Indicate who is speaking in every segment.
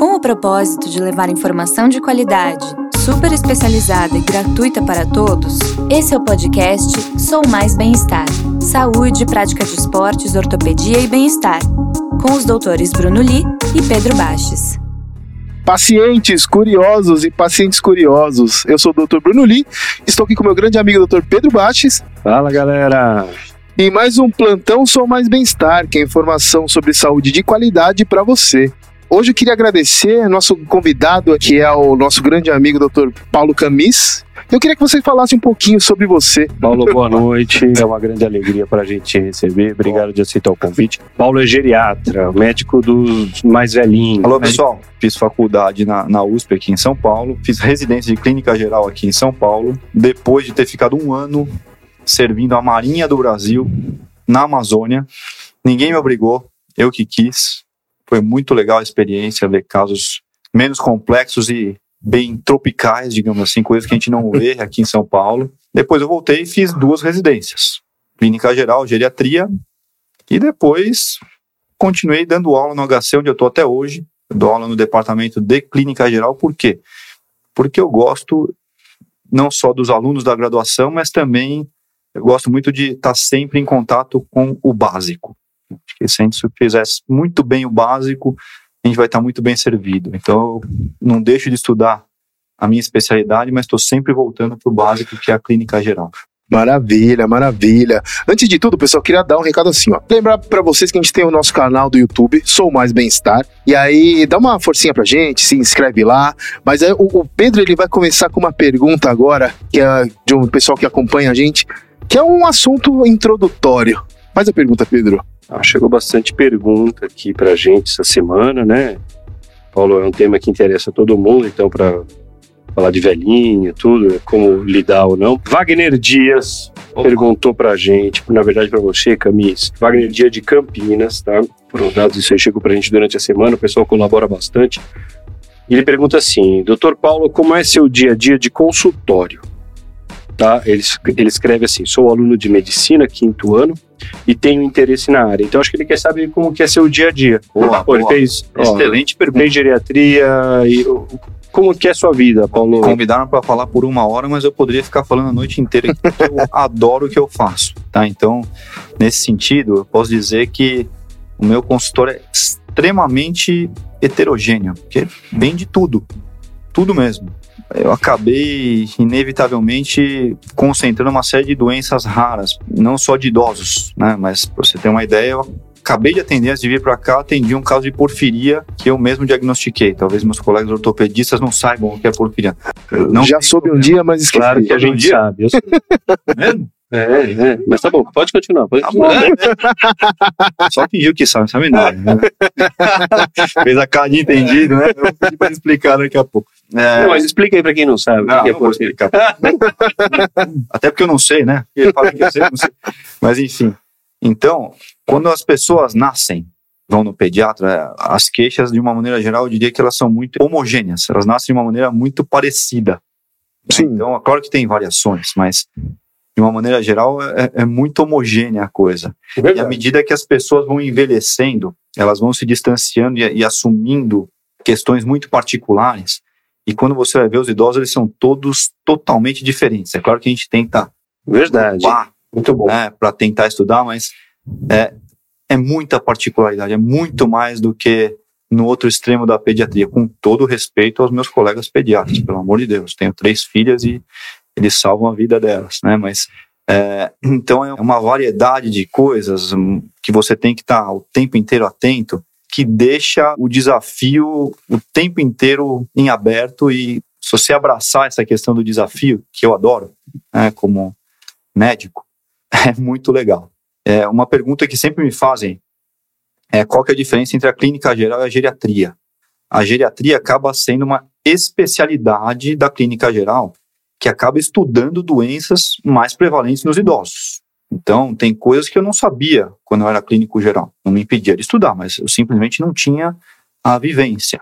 Speaker 1: Com o propósito de levar informação de qualidade, super especializada e gratuita para todos, esse é o podcast Sou Mais Bem-Estar. Saúde, prática de esportes, ortopedia e bem-estar. Com os doutores Bruno Li e Pedro Baches.
Speaker 2: Pacientes curiosos e pacientes curiosos. Eu sou o Dr. Bruno Li, estou aqui com meu grande amigo Dr. Pedro Baches.
Speaker 3: Fala, galera.
Speaker 2: E mais um plantão Sou Mais Bem-Estar, que é informação sobre saúde de qualidade para você. Hoje eu queria agradecer nosso convidado, que é o nosso grande amigo Dr. Paulo Camis. Eu queria que você falasse um pouquinho sobre você.
Speaker 3: Paulo, boa noite. É uma grande alegria para a gente te receber. Obrigado de aceitar o convite. Paulo é geriatra, médico dos mais velhinhos.
Speaker 4: Alô, pessoal. Fiz faculdade na, na USP aqui em São Paulo. Fiz residência de clínica geral aqui em São Paulo. Depois de ter ficado um ano servindo a Marinha do Brasil na Amazônia, ninguém me obrigou, eu que quis. Foi muito legal a experiência, ver casos menos complexos e bem tropicais, digamos assim, coisas que a gente não vê aqui em São Paulo. Depois eu voltei e fiz duas residências: clínica geral, geriatria, e depois continuei dando aula no HC, onde eu estou até hoje. Eu dou aula no departamento de clínica geral, por quê? Porque eu gosto não só dos alunos da graduação, mas também eu gosto muito de estar sempre em contato com o básico. Porque se a gente fizesse muito bem o básico, a gente vai estar muito bem servido. Então, não deixo de estudar a minha especialidade, mas estou sempre voltando para o básico, que é a clínica geral.
Speaker 2: Maravilha, maravilha. Antes de tudo, pessoal, queria dar um recado assim, ó. Lembrar para vocês que a gente tem o nosso canal do YouTube, Sou Mais Bem-Estar. E aí, dá uma forcinha pra gente, se inscreve lá. Mas aí, o, o Pedro, ele vai começar com uma pergunta agora, que é de um pessoal que acompanha a gente, que é um assunto introdutório. Faz a pergunta, Pedro.
Speaker 3: Ah, chegou bastante pergunta aqui pra gente essa semana, né? Paulo, é um tema que interessa a todo mundo, então, para falar de velhinha, tudo, como lidar ou não. Wagner Dias Opa. perguntou pra gente, na verdade para você, Camis. Wagner Dias de Campinas, tá? Foram dados, isso aí chegou pra gente durante a semana, o pessoal colabora bastante. E ele pergunta assim: Doutor Paulo, como é seu dia a dia de consultório? Tá? Ele, ele escreve assim: sou aluno de medicina, quinto ano, e tenho interesse na área. Então acho que ele quer saber como que é seu dia a dia.
Speaker 4: Boa,
Speaker 3: Pô, ele
Speaker 4: boa.
Speaker 3: fez, ó,
Speaker 4: Excelente pergunta.
Speaker 3: fez geriatria e como que é sua vida, Paulo?
Speaker 4: Convidaram para falar por uma hora, mas eu poderia ficar falando a noite inteira, porque eu adoro o que eu faço, tá? Então, nesse sentido, eu posso dizer que o meu consultório é extremamente heterogêneo, porque vem de tudo, tudo mesmo. Eu acabei, inevitavelmente, concentrando uma série de doenças raras, não só de idosos, né? Mas, para você ter uma ideia, eu acabei de atender, antes de vir para cá, atendi um caso de porfiria que eu mesmo diagnostiquei. Talvez meus colegas ortopedistas não saibam o que é porfiria. Não
Speaker 2: Já soube um dia, mas esqueci.
Speaker 3: Claro que a gente sabe. Eu.
Speaker 4: Mesmo?
Speaker 3: É, é, mas tá bom, pode continuar. Pode
Speaker 4: Tá
Speaker 3: continuar.
Speaker 4: Só fingiu que sabe, sabe nada. Né? Fez a cara de entendido, né? Eu vou pedir pra explicar daqui a pouco. É,
Speaker 3: Não, mas explica aí pra quem não sabe.
Speaker 4: não,
Speaker 3: que é
Speaker 4: não vou explicar. Até porque eu não sei, né? Ele fala que eu sei, não sei. Mas enfim. Então, quando as pessoas nascem, vão no pediatra, é, as queixas, de uma maneira geral, eu diria que elas são muito homogêneas. Elas nascem de uma maneira muito parecida.
Speaker 2: Sim.
Speaker 4: Então, é claro que tem variações, mas de uma maneira geral é, é muito homogênea a coisa. E à medida que as pessoas vão envelhecendo, elas vão se distanciando e, e assumindo questões muito particulares. E quando você vai ver os idosos, eles são todos totalmente diferentes. É claro que a gente tenta
Speaker 3: Verdade.
Speaker 4: pá,
Speaker 3: Muito bom.
Speaker 4: né, para tentar estudar, mas é, é muita particularidade, é muito mais do que no outro extremo da pediatria, com todo respeito aos meus colegas pediatras, pelo amor de Deus. Tenho três filhas e eles salvam a vida delas, né? Mas é, então é uma variedade de coisas hum, que você tem que estar o tempo inteiro atento, que deixa o desafio o tempo inteiro em aberto e se você abraçar essa questão do desafio, que eu adoro, né, como médico, é muito legal. É uma pergunta que sempre me fazem é qual que é a diferença entre a clínica geral e a geriatria. A geriatria acaba sendo uma especialidade da clínica geral que acaba estudando doenças mais prevalentes nos idosos. Então, tem coisas que eu não sabia quando eu era clínico geral. Não me impedia de estudar, mas eu simplesmente não tinha a vivência.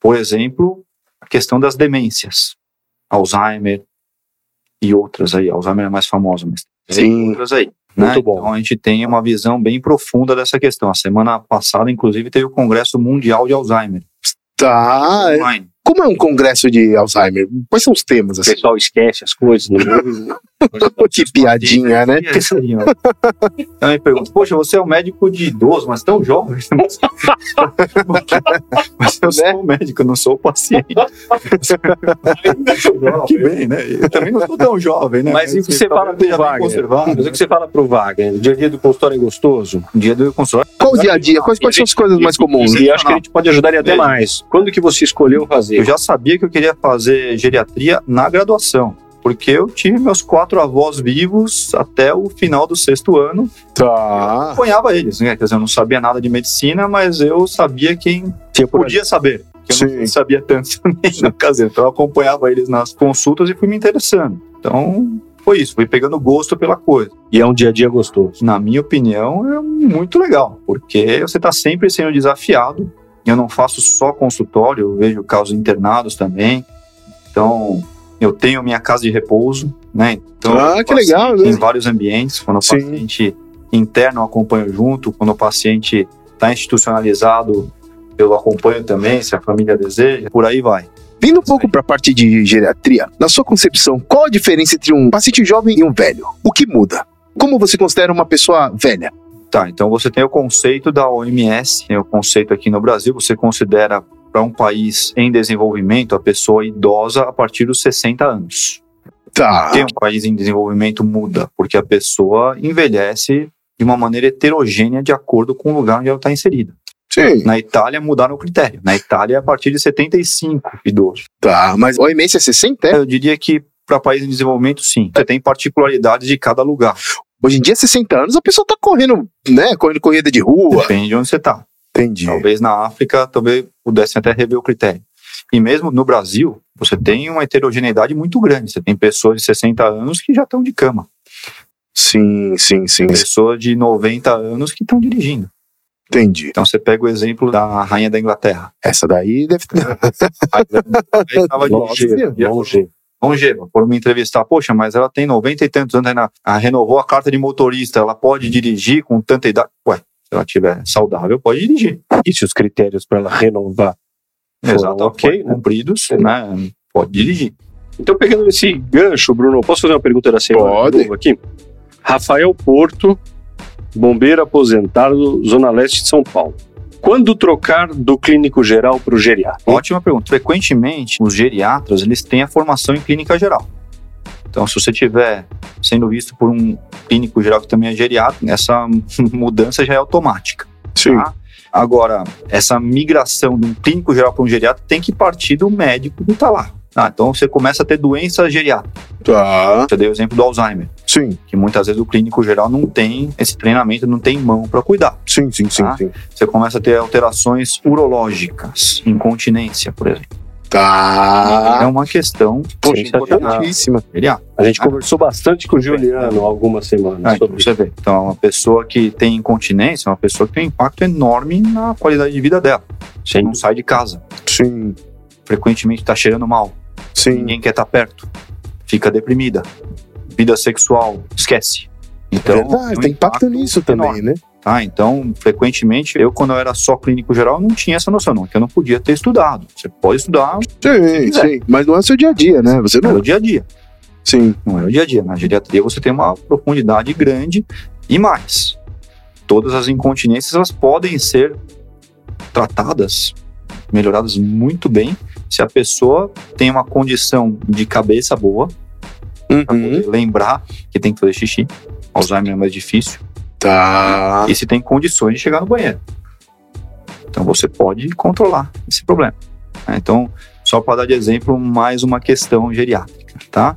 Speaker 4: Por exemplo, a questão das demências. Alzheimer e outras aí. Alzheimer é mais famoso, mas tem outras aí.
Speaker 3: Muito
Speaker 4: né?
Speaker 3: bom.
Speaker 4: Então a gente tem uma visão bem profunda dessa questão. A semana passada, inclusive, teve o Congresso Mundial de Alzheimer.
Speaker 2: Tá.
Speaker 4: online.
Speaker 2: Como é um congresso de Alzheimer? Quais são os temas,
Speaker 3: O
Speaker 2: assim?
Speaker 3: pessoal esquece as coisas. Não ouve.
Speaker 2: Que piadinha, né?
Speaker 4: É ó. Então me pergunta, poxa, você é um médico de idoso, mas tão jovem. mas eu sou um médico, eu não sou o paciente. que bem, né? Eu também não sou tão jovem, né?
Speaker 3: Mas e o que você fala pro Wagner?
Speaker 4: conservado.
Speaker 3: Mas o que você fala pro Wagner? O dia a dia do consultório é gostoso?
Speaker 4: Dia do consultório.
Speaker 2: Qual o dia a dia? Quais, quais são as coisas mais comuns?
Speaker 3: E acho que a gente pode ajudar ele até mais. Quando que você escolheu fazer?
Speaker 4: Eu já sabia que eu queria fazer geriatria na graduação. Porque eu tive meus quatro avós vivos até o final do sexto ano.
Speaker 2: Tá.
Speaker 4: Acompanhava eles, né? Quer dizer, eu não sabia nada de medicina, mas eu sabia quem podia saber. Que eu
Speaker 2: Sim.
Speaker 4: não sabia tanto também na. Então eu acompanhava eles nas consultas e fui me interessando. Então foi isso, fui pegando gosto pela coisa.
Speaker 3: E é um dia a dia gostoso.
Speaker 4: Na minha opinião, é muito legal, porque você está sempre sendo desafiado. Eu não faço só consultório, eu vejo casos internados também. Então, eu tenho minha casa de repouso, né? Então,
Speaker 2: Ah, que legal, né?
Speaker 4: Em vários ambientes, quando o
Speaker 2: Sim.
Speaker 4: paciente interno eu acompanho junto, quando o paciente está institucionalizado, eu acompanho também, se a família deseja, por aí vai.
Speaker 2: Vindo um pouco para a parte de geriatria, na sua concepção, qual a diferença entre um paciente jovem e um velho? O que muda? Como você considera uma pessoa velha?
Speaker 4: Tá, então você tem o conceito da OMS, tem o conceito aqui no Brasil, você considera para um país em desenvolvimento a pessoa idosa a partir dos 60 anos.
Speaker 2: Tá.
Speaker 4: Tem um país em desenvolvimento muda, porque a pessoa envelhece de uma maneira heterogênea de acordo com o lugar onde ela está inserida.
Speaker 2: Sim.
Speaker 4: Na Itália mudaram o critério. Na Itália é a partir de 75 idosos.
Speaker 2: Tá. Mas o OMS é 60? é?
Speaker 4: Eu diria que para país em desenvolvimento, sim. Você tem particularidades de cada lugar.
Speaker 2: Hoje em dia, 60 anos, a pessoa tá correndo, né? Correndo corrida de rua.
Speaker 4: Depende de onde você está.
Speaker 2: Entendi.
Speaker 4: Talvez na África talvez pudessem até rever o critério. E mesmo no Brasil, você tem uma heterogeneidade muito grande. Você tem pessoas de 60 anos que já estão de cama,
Speaker 2: Sim, sim, sim.
Speaker 4: pessoas de 90 anos que estão dirigindo.
Speaker 2: Entendi.
Speaker 4: Então você pega o exemplo da rainha da Inglaterra.
Speaker 2: Essa daí deve ter.
Speaker 4: Aí tava de
Speaker 3: Longeva, longeva.
Speaker 4: Foram me entrevistar, poxa, mas ela tem 90 e tantos anos, ainda ah, renovou a carta de motorista, ela pode dirigir com tanta idade? Ué, ela tiver saudável, pode dirigir.
Speaker 3: E se os critérios para ela renovar? Foram
Speaker 4: Exato,
Speaker 3: ok, né?
Speaker 4: cumpridos, né? Pode dirigir.
Speaker 3: Então, pegando esse gancho, Bruno, posso fazer uma pergunta da semana? de
Speaker 2: Pode.
Speaker 3: aqui? Rafael Porto, bombeiro aposentado, Zona Leste de São Paulo. Quando trocar do clínico geral para o geriatra?
Speaker 4: Ótima pergunta. Frequentemente, os geriatras, eles têm a formação em clínica geral. Então, se você estiver sendo visto por um clínico geral que também é geriatra, essa mudança já é automática.
Speaker 2: Sim.
Speaker 4: Tá? Agora, essa migração de um clínico geral para um geriatra tem que partir do médico que está lá. Ah, então, você começa a ter doença geriátrica.
Speaker 2: Tá.
Speaker 4: Eu dei o exemplo do Alzheimer,
Speaker 2: Sim,
Speaker 4: que muitas vezes o clínico geral não tem esse treinamento, não tem mão para cuidar.
Speaker 2: sim, sim, sim,
Speaker 4: Tá.
Speaker 2: sim.
Speaker 4: Você começa a ter alterações urológicas, incontinência, por exemplo. É
Speaker 2: Tá.
Speaker 4: uma questão
Speaker 2: Poxa, importantíssima.
Speaker 3: A gente
Speaker 4: Ah.
Speaker 3: conversou bastante com o Juliano há algumas semanas
Speaker 4: Ah, então
Speaker 3: sobre
Speaker 4: você vê. Então, uma pessoa que tem incontinência é uma pessoa que tem um impacto enorme na qualidade de vida dela.
Speaker 3: Sim.
Speaker 4: Não sai de casa.
Speaker 2: Sim,
Speaker 4: Frequentemente está cheirando mal.
Speaker 2: sim.
Speaker 4: Ninguém quer estar perto. Fica deprimida. Vida sexual, esquece. Então,
Speaker 2: Verdade,
Speaker 4: um
Speaker 2: tem impacto nisso também,
Speaker 4: enorme,
Speaker 2: né?
Speaker 4: Tá? Então, frequentemente, eu, quando eu era só clínico geral, não tinha essa noção, não, que eu não podia ter estudado. Você pode estudar
Speaker 2: Sim, sim. Mas não é o seu dia a dia, né? Você não.
Speaker 4: dia a dia.
Speaker 2: Sim.
Speaker 4: Não é o dia a dia. Na geriatria você tem uma profundidade grande e mais. Todas as incontinências elas podem ser tratadas, melhoradas muito bem, se a pessoa tem uma condição de cabeça boa, para
Speaker 2: Uhum.
Speaker 4: poder lembrar que tem que fazer xixi. Alzheimer é mais difícil.
Speaker 2: Tá.
Speaker 4: E se tem condições de chegar no banheiro. Então você pode controlar esse problema. né? Então, só para dar de exemplo, mais uma questão geriátrica, tá?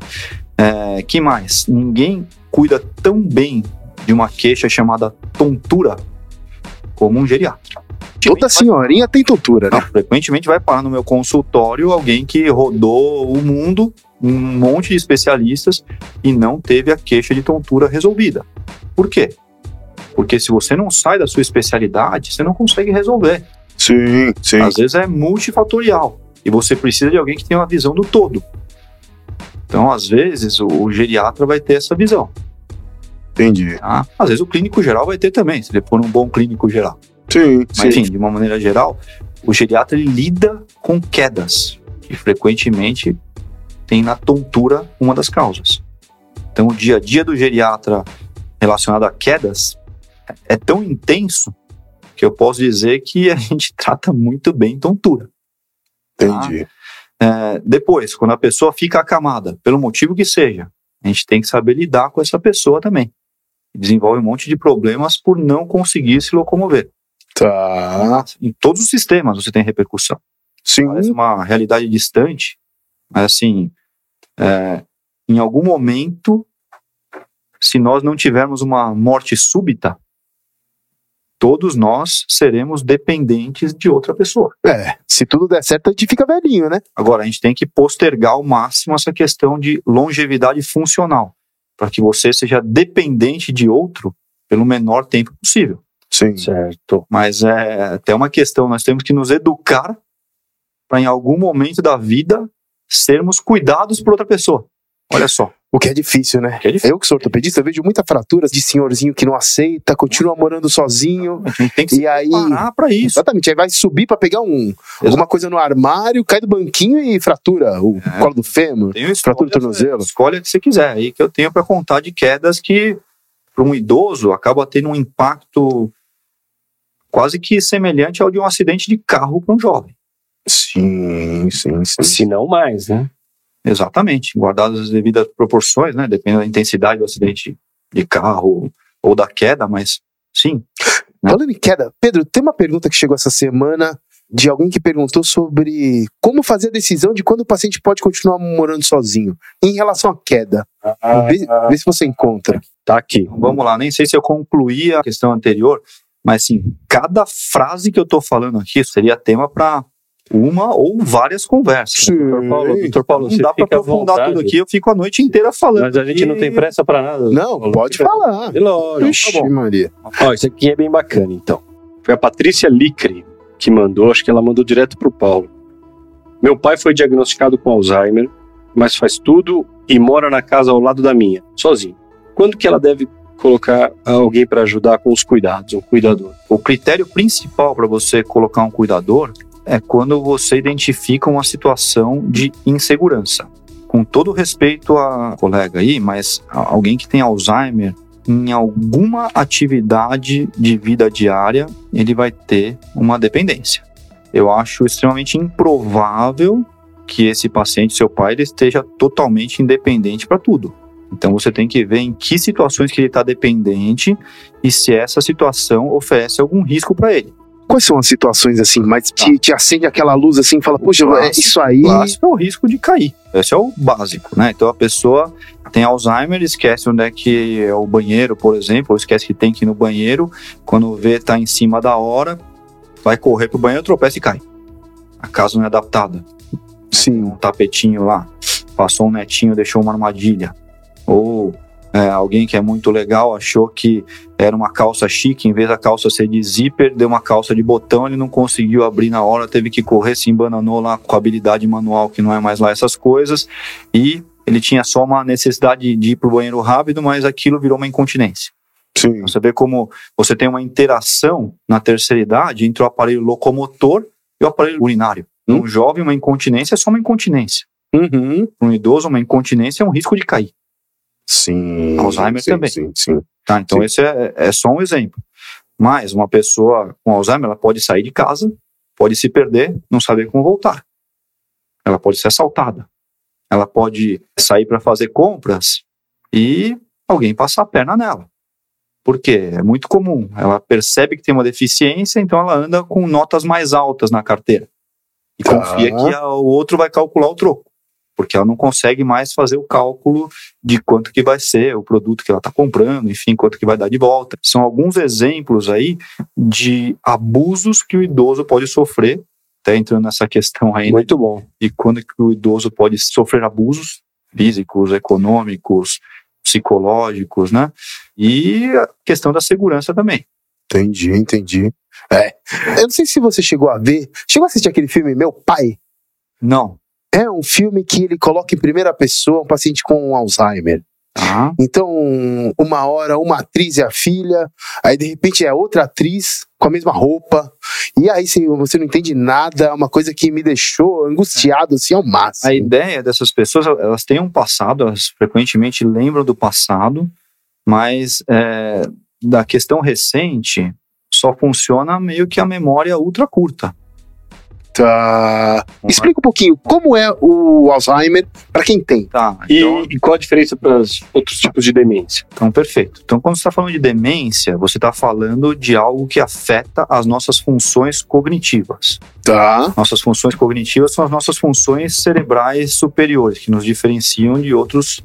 Speaker 4: É, que mais? Ninguém cuida tão bem de uma queixa chamada tontura como um geriatra.
Speaker 2: Toda senhorinha tem tontura,
Speaker 4: Não,
Speaker 2: né?
Speaker 4: frequentemente vai parar no meu consultório alguém que rodou o mundo, um monte de especialistas e não teve a queixa de tontura resolvida. Por quê? Porque se você não sai da sua especialidade, você não consegue resolver.
Speaker 2: Sim, sim.
Speaker 4: Às vezes é multifatorial e você precisa de alguém que tenha uma visão do todo. Então, às vezes, o, geriatra vai ter essa visão.
Speaker 2: Entendi.
Speaker 4: Tá? Às vezes, o clínico geral vai ter também, se ele for um bom clínico geral.
Speaker 2: Sim,
Speaker 4: Mas,
Speaker 2: sim.
Speaker 4: enfim, de uma maneira geral, o geriatra lida com quedas, que frequentemente tem na tontura uma das causas. Então, o dia a dia do geriatra relacionado a quedas é tão intenso que eu posso dizer que a gente trata muito bem tontura.
Speaker 2: Entendi.
Speaker 4: É, depois, quando a pessoa fica acamada, pelo motivo que seja, a gente tem que saber lidar com essa pessoa também. Desenvolve um monte de problemas por não conseguir se locomover.
Speaker 2: Tá.
Speaker 4: Em todos os sistemas você tem repercussão.
Speaker 2: Sim.
Speaker 4: Parece uma realidade distante, mas assim, é, em algum momento, se nós não tivermos uma morte súbita, todos nós seremos dependentes de outra pessoa.
Speaker 2: É, se tudo der certo, a gente fica velhinho, né?
Speaker 4: Agora, a gente tem que postergar ao máximo essa questão de longevidade funcional, para que você seja dependente de outro pelo menor tempo possível.
Speaker 2: Sim.
Speaker 3: Certo.
Speaker 4: Mas é até uma questão, nós temos que nos educar para em algum momento da vida sermos cuidados por outra pessoa. Olha só.
Speaker 2: O que é difícil, né?
Speaker 4: Que é difícil.
Speaker 2: Eu que sou ortopedista, eu vejo muita fratura de senhorzinho que não aceita, continua morando sozinho.
Speaker 4: A gente tem que se
Speaker 2: E aí.
Speaker 4: preparar para isso.
Speaker 2: Exatamente, aí vai subir pra pegar um, alguma coisa no armário, cai do banquinho e fratura o
Speaker 4: É.
Speaker 2: colo do fêmur.
Speaker 4: Tem
Speaker 2: Fratura do tornozelo.
Speaker 4: Escolha que você quiser. Aí que eu tenho para contar de quedas que, para um idoso, acaba tendo um impacto quase que semelhante ao de um acidente de carro para um jovem.
Speaker 2: Sim, sim, sim.
Speaker 3: Se não mais, né?
Speaker 4: Exatamente. Guardadas as devidas proporções, né? Dependendo da intensidade do acidente de carro ou da queda, mas sim. Né?
Speaker 2: Falando em queda, Pedro, tem uma pergunta que chegou essa semana de alguém que perguntou sobre como fazer a decisão de quando o paciente pode continuar morando sozinho em relação à queda. Vê, vê se você encontra.
Speaker 3: Tá aqui.
Speaker 4: Vamos lá, nem sei se eu concluí a questão anterior, mas assim, cada frase que eu tô falando aqui seria tema para uma ou várias conversas.
Speaker 3: Doutor Paulo, doutor Paulo,
Speaker 4: Não
Speaker 3: você
Speaker 4: dá para aprofundar tudo aqui, eu fico a noite inteira falando.
Speaker 3: Mas a gente não tem pressa pra nada.
Speaker 2: Não,
Speaker 3: Paulo.
Speaker 2: pode
Speaker 3: Fica-
Speaker 2: falar.
Speaker 3: É lógico.
Speaker 2: Ixi,
Speaker 3: Tá bom.
Speaker 2: Maria.
Speaker 3: Ó, isso aqui é bem bacana, então. Foi a Patrícia Licre que mandou, acho que ela mandou direto pro Paulo. Meu pai foi diagnosticado com Alzheimer, mas faz tudo e mora na casa ao lado da minha, sozinho. Quando que ela deve colocar alguém para ajudar com os cuidados, um cuidador?
Speaker 4: O critério principal para você colocar um cuidador é quando você identifica uma situação de insegurança. Com todo respeito à colega aí, mas a- alguém que tem Alzheimer, em alguma atividade de vida diária, ele vai ter uma dependência. Eu acho extremamente improvável que esse paciente, seu pai, ele esteja totalmente independente para tudo. Então você tem que ver em que situações que ele está dependente e se essa situação oferece algum risco para ele.
Speaker 2: Quais são as situações assim, mas te, te acende aquela luz assim e fala, puxa, é
Speaker 4: clássico,
Speaker 2: isso aí.
Speaker 4: O clássico é o risco de cair. Esse é o básico, né? Então a pessoa tem Alzheimer, esquece onde é que é o banheiro, por exemplo, ou esquece que tem que ir no banheiro, quando vê tá em cima da hora, vai correr pro banheiro, tropeça e cai. A casa não é adaptada.
Speaker 2: Sim.
Speaker 4: um tapetinho lá, passou um netinho, deixou uma armadilha. Ou é, alguém que é muito legal achou que era uma calça chique, em vez da calça ser de zíper, deu uma calça de botão, ele não conseguiu abrir na hora, teve que correr, se embananou lá com habilidade manual, que não é mais lá essas coisas, e ele tinha só uma necessidade de ir pro banheiro rápido, mas aquilo virou uma incontinência.
Speaker 2: Sim.
Speaker 4: Você vê como você tem uma interação na terceira idade entre o aparelho locomotor e o aparelho urinário.
Speaker 2: Hum.
Speaker 4: Um jovem, uma incontinência é só uma incontinência.
Speaker 2: Uhum.
Speaker 4: Para um idoso, uma incontinência é um risco de cair.
Speaker 2: Sim.
Speaker 4: Alzheimer
Speaker 2: sim,
Speaker 4: também.
Speaker 2: Sim, sim.
Speaker 4: Tá? Então,
Speaker 2: Sim.
Speaker 4: esse é, é só um exemplo. Mas uma pessoa com Alzheimer, ela pode sair de casa, pode se perder, não saber como voltar. Ela pode ser assaltada. Ela pode sair para fazer compras e alguém passar a perna nela. Por quê? É muito comum. Ela percebe que tem uma deficiência, então ela anda com notas mais altas na carteira. E
Speaker 2: Tá.
Speaker 4: confia que a- o outro vai calcular o troco. Porque ela não consegue mais fazer o cálculo de quanto que vai ser o produto que ela está comprando, enfim, quanto que vai dar de volta. São alguns exemplos aí de abusos que o idoso pode sofrer, até entrando nessa questão aí né,
Speaker 3: Muito bom.
Speaker 4: de quando que o idoso pode sofrer abusos físicos, econômicos, psicológicos, né? E a questão da segurança também.
Speaker 2: Entendi, entendi. É. Eu não sei se você chegou a ver. Chegou a assistir aquele filme Meu Pai?
Speaker 4: Não,
Speaker 2: É um filme que ele coloca em primeira pessoa um paciente com Alzheimer. Tá. Então, uma hora, uma atriz é a filha, aí de repente é outra atriz com a mesma roupa, e aí você não entende nada, é uma coisa que me deixou angustiado assim ao máximo.
Speaker 4: A ideia dessas pessoas, elas têm um passado, elas frequentemente lembram do passado, mas é, da questão recente só funciona meio que a memória ultra curta.
Speaker 2: Tá. Explica um pouquinho como é o Alzheimer para quem tem.
Speaker 3: Tá. Então... E, e, qual a diferença para os outros tipos de demência?
Speaker 4: Então, perfeito. Então, quando você está falando de demência, você está falando de algo que afeta as nossas funções cognitivas.
Speaker 2: Tá.
Speaker 4: Nossas funções cognitivas são as nossas funções cerebrais superiores, que nos diferenciam de outros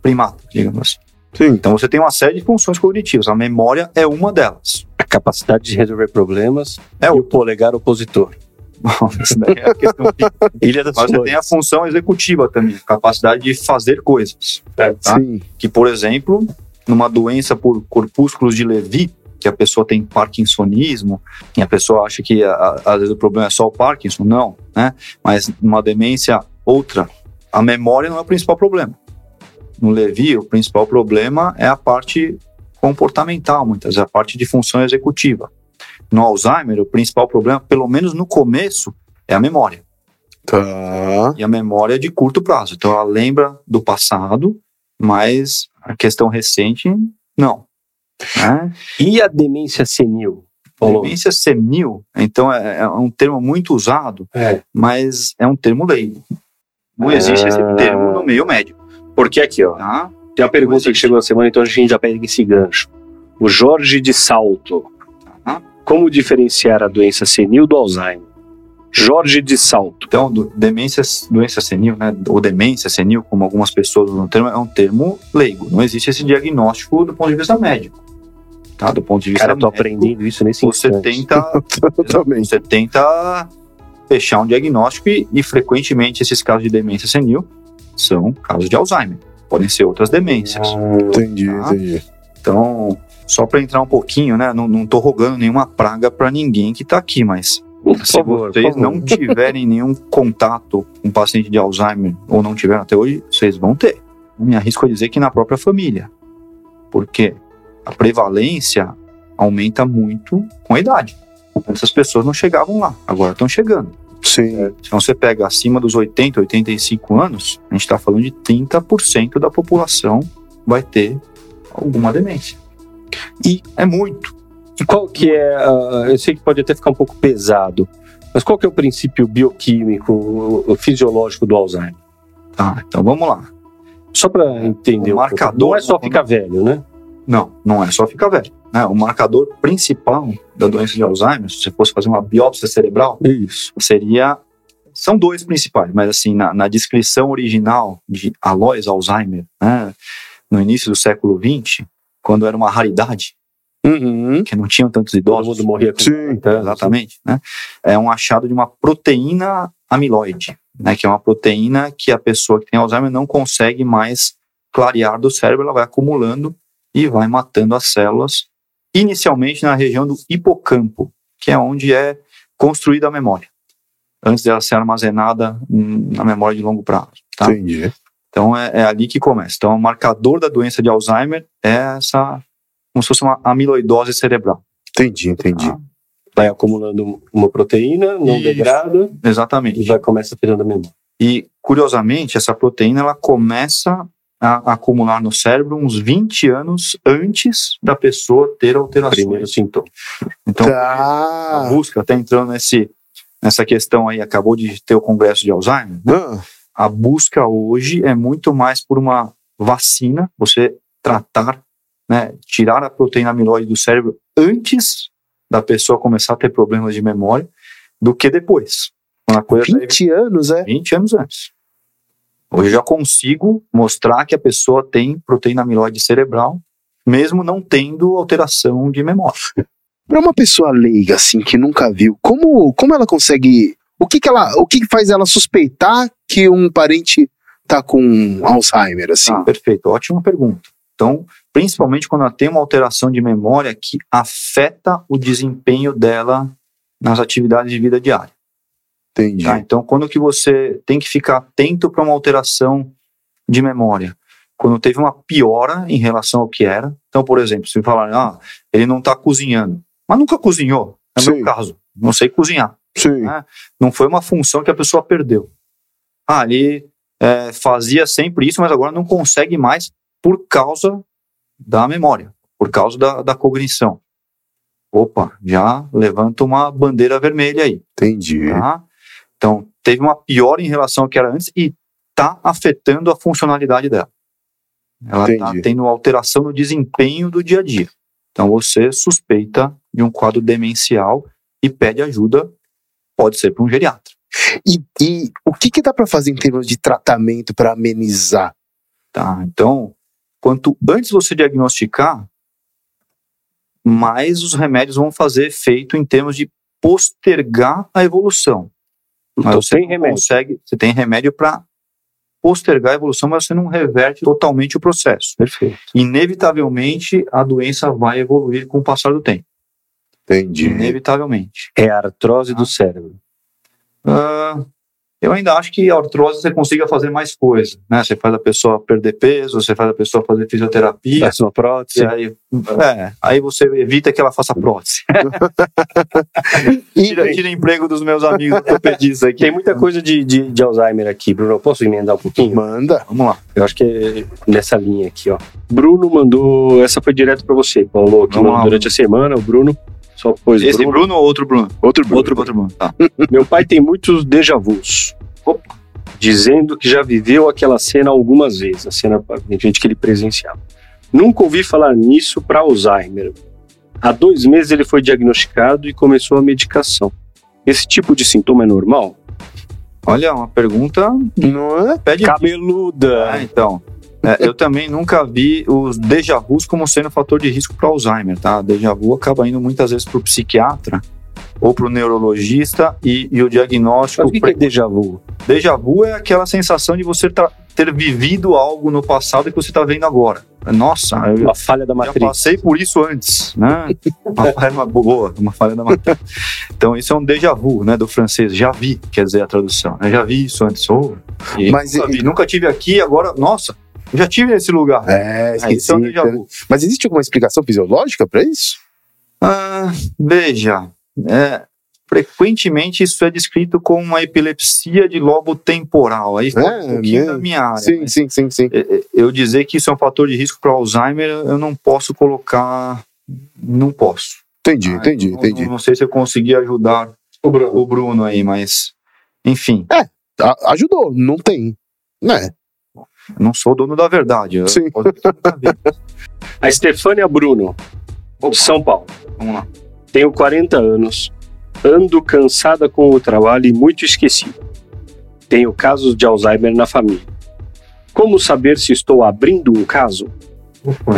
Speaker 4: primatas, digamos assim. Sim. Então você tem uma série de funções cognitivas. A memória é uma delas.
Speaker 3: A capacidade de resolver problemas
Speaker 4: é
Speaker 3: o polegar opositor.
Speaker 4: Bom, isso daí é a questão. Ilha das Mas você tem a função executiva também, a capacidade de fazer coisas. Tá? Sim. Que, por exemplo, numa doença por corpúsculos de Levy, que a pessoa tem parkinsonismo, e a pessoa acha que às vezes o problema é só o Parkinson, não, né? Mas numa demência outra, a memória não é o principal problema. No Levy, o principal problema é a parte comportamental, muitas vezes, a parte de função executiva no Alzheimer, o principal problema, pelo menos no começo, é a memória.
Speaker 2: Tá.
Speaker 4: E a memória é de curto prazo. Então ela lembra do passado, mas a questão recente, não.
Speaker 3: Né? E a demência senil?
Speaker 4: Paulo? Demência senil, então, é, é, um termo muito usado, é. mas é um termo leigo. Não existe esse ah. termo no meio médico.
Speaker 3: Porque aqui, ó, tá? tem uma pergunta que chegou na semana, então a gente já pega esse gancho. O Jorge de Salto como diferenciar a doença senil do Alzheimer? Jorge de Salto.
Speaker 4: Então, do, demência, doença senil, né, ou demência senil, como algumas pessoas usam o termo, é um termo leigo. Não existe esse diagnóstico do ponto de vista médico. Tá? Do ponto de vista
Speaker 3: Cara, eu tô médico, aprendendo isso nesse
Speaker 4: você instante. tenta Você tenta fechar um diagnóstico e, e, frequentemente esses casos de demência senil são casos de Alzheimer. Podem ser outras demências.
Speaker 2: Ah, entendi, tá? entendi.
Speaker 4: Então, só para entrar um pouquinho, né? Não, não tô rogando nenhuma praga para ninguém que tá aqui, mas por se favor, vocês não tiverem nenhum contato com paciente de Alzheimer ou não tiveram até hoje, vocês vão ter. Me arrisco a dizer que na própria família. Porque a prevalência aumenta muito com a idade. Essas pessoas não chegavam lá, agora estão chegando.
Speaker 2: Sim.
Speaker 4: Então você pega acima dos 80, 85 anos, a gente está falando de 30% da população vai ter alguma demência.
Speaker 3: E é muito. E qual que é, uh, eu sei que pode até ficar um pouco pesado, mas qual que é o princípio bioquímico, fisiológico do Alzheimer?
Speaker 4: Tá, então vamos lá.
Speaker 3: Só para entender.
Speaker 4: O marcador.
Speaker 3: não é só ficar velho, né?
Speaker 4: Não, não é só ficar velho. Né? O marcador principal da doença de Alzheimer, se você fosse fazer uma biópsia cerebral,
Speaker 3: Isso.
Speaker 4: seria. São dois principais, mas assim, na, na descrição original de Alois Alzheimer, né, no início do século XX, quando era uma raridade,
Speaker 2: uhum.
Speaker 4: que não tinham tantos idosos.
Speaker 3: Todo mundo morria com
Speaker 2: Sim.
Speaker 4: Exatamente. Né? É um achado de uma proteína amiloide, né? que é uma proteína que a pessoa que tem Alzheimer não consegue mais clarear do cérebro, ela vai acumulando e vai matando as células, inicialmente na região do hipocampo, que é onde é construída a memória, antes dela ser armazenada na memória de longo prazo. Tá?
Speaker 2: Entendi.
Speaker 4: Então é, é, ali que começa. Então o marcador da doença de Alzheimer é essa, como se fosse uma amiloidose cerebral.
Speaker 2: Entendi, entendi. Ah.
Speaker 3: Vai acumulando uma proteína, não Isso. degrada.
Speaker 4: Exatamente.
Speaker 3: E vai começa tirando a memória.
Speaker 4: E curiosamente, essa proteína ela começa a acumular no cérebro uns 20 anos antes da pessoa ter alterações.
Speaker 3: Primeiro sintoma.
Speaker 4: Então, tá. a busca, até entrando nesse, nessa questão aí, acabou de ter o congresso de Alzheimer, né? ah a busca hoje é muito mais por uma vacina, você tratar, né, tirar a proteína amiloide do cérebro antes da pessoa começar a ter problemas de memória, do que depois.
Speaker 2: Uma coisa 20 deve... anos, é?
Speaker 4: 20 anos antes. Hoje eu já consigo mostrar que a pessoa tem proteína amiloide cerebral, mesmo não tendo alteração de memória.
Speaker 2: Para uma pessoa leiga, assim, que nunca viu, como, como ela consegue o que, que ela, o que, que faz ela suspeitar que um parente tá com Alzheimer, assim?
Speaker 4: Ah, perfeito, ótima pergunta. Então, principalmente quando ela tem uma alteração de memória que afeta o desempenho dela nas atividades de vida diária.
Speaker 2: Entendi. Tá?
Speaker 4: Então, quando que você tem que ficar atento para uma alteração de memória? quando teve uma piora em relação ao que era. Então, por exemplo, se falar, ah, ele não está cozinhando, mas nunca cozinhou, é o
Speaker 2: Sim.
Speaker 4: meu caso, não sei cozinhar.
Speaker 2: Sim.
Speaker 4: né? Não foi uma função que a pessoa perdeu. Ah, ele é, fazia sempre isso, mas agora não consegue mais por causa da memória, por causa da, da cognição. Opa, já levanta uma bandeira vermelha aí.
Speaker 2: Entendi.
Speaker 4: Tá? Então, teve uma piora em relação ao que era antes e está afetando a funcionalidade dela. Ela está tendo alteração no desempenho do dia a dia. Então, você suspeita de um quadro demencial e pede ajuda, pode ser para um geriatra.
Speaker 2: E, e o que, que dá para fazer em termos de tratamento para amenizar?
Speaker 4: Tá? Então, quanto antes você diagnosticar, mais os remédios vão fazer efeito em termos de postergar a evolução. Mas
Speaker 3: Então
Speaker 4: você
Speaker 3: tem remédio.
Speaker 4: consegue, você tem remédio para postergar a evolução, mas você não reverte totalmente o processo.
Speaker 3: Perfeito.
Speaker 4: Inevitavelmente, a doença vai evoluir com o passar do tempo.
Speaker 2: Entendi.
Speaker 4: Inevitavelmente.
Speaker 3: É a artrose do cérebro.
Speaker 4: Ah, eu ainda acho que a artrose você consiga fazer mais coisa, né? Você faz a pessoa perder peso, você faz a pessoa fazer fisioterapia,
Speaker 3: Faz uma prótese.
Speaker 4: aí, é, aí você evita que ela faça prótese. tira, tira emprego dos meus amigos ortopedistas aqui.
Speaker 3: Tem muita coisa de, de, de Alzheimer aqui, Bruno. Eu posso emendar um pouquinho?
Speaker 2: Manda.
Speaker 4: Vamos lá.
Speaker 3: Eu acho que é nessa linha aqui, ó. Bruno mandou. Essa foi direto pra você, Paulo, que durante a semana. O Bruno só pôs
Speaker 4: Esse
Speaker 3: Bruno.
Speaker 4: Bruno ou outro Bruno?
Speaker 2: Outro Bruno.
Speaker 4: Outro, outro Bruno. Tá.
Speaker 3: Meu pai tem muitos déjà vus. Dizendo que já viveu aquela cena algumas vezes, a cena tem gente que ele presenciava. Nunca ouvi falar nisso para Alzheimer. Há dois meses ele foi diagnosticado e começou a medicação. Esse tipo de sintoma é normal?
Speaker 4: Olha, uma pergunta
Speaker 2: Não é?
Speaker 4: pede.
Speaker 3: Cabeluda.
Speaker 4: Ah, então. É, eu também nunca vi os déjà vus como sendo fator de risco para Alzheimer, tá? Déjà vu acaba indo muitas vezes para o psiquiatra ou para o neurologista e, e o diagnóstico.
Speaker 3: Mas o que, que é déjà vu?
Speaker 4: Déjà vu é aquela sensação de você ter vivido algo no passado que você está vendo agora. Nossa, eu
Speaker 3: Uma falha da
Speaker 4: já
Speaker 3: matriz.
Speaker 4: passei por isso antes, né? Uma falha uma boa, uma falha da matriz. Então isso é um déjà vu, né, do francês. Já vi, quer dizer a tradução. né? Já vi isso antes. Oh,
Speaker 2: Mas
Speaker 4: nunca,
Speaker 2: e-
Speaker 4: nunca tive aqui, agora, nossa, eu já tive nesse lugar.
Speaker 2: É, esqueci.
Speaker 4: isso é déjà vu.
Speaker 2: Mas existe alguma explicação fisiológica para isso?
Speaker 4: Ah, veja, é, frequentemente isso é descrito como uma epilepsia de lobo temporal. Aí
Speaker 2: É,
Speaker 4: um pouquinho
Speaker 2: mesmo?
Speaker 4: da minha área.
Speaker 2: sim, sim, sim, sim.
Speaker 4: eu dizer que isso é um fator de risco para Alzheimer, eu não posso colocar. Não posso.
Speaker 2: Entendi,
Speaker 4: Ah,
Speaker 2: entendi,
Speaker 4: não,
Speaker 2: entendi.
Speaker 4: Não, não sei se eu consegui ajudar o Bruno, o Bruno aí, mas. Enfim,
Speaker 2: A- ajudou, não tem. Né?
Speaker 4: Eu não sou dono da verdade. eu
Speaker 2: Sim.
Speaker 4: posso.
Speaker 3: A Stefânia Bruno, de São Paulo.
Speaker 4: Vamos lá.
Speaker 3: Tenho 40 anos. Ando cansada com o trabalho e muito esquecida. Tenho casos de Alzheimer na família. Como saber se estou abrindo um caso?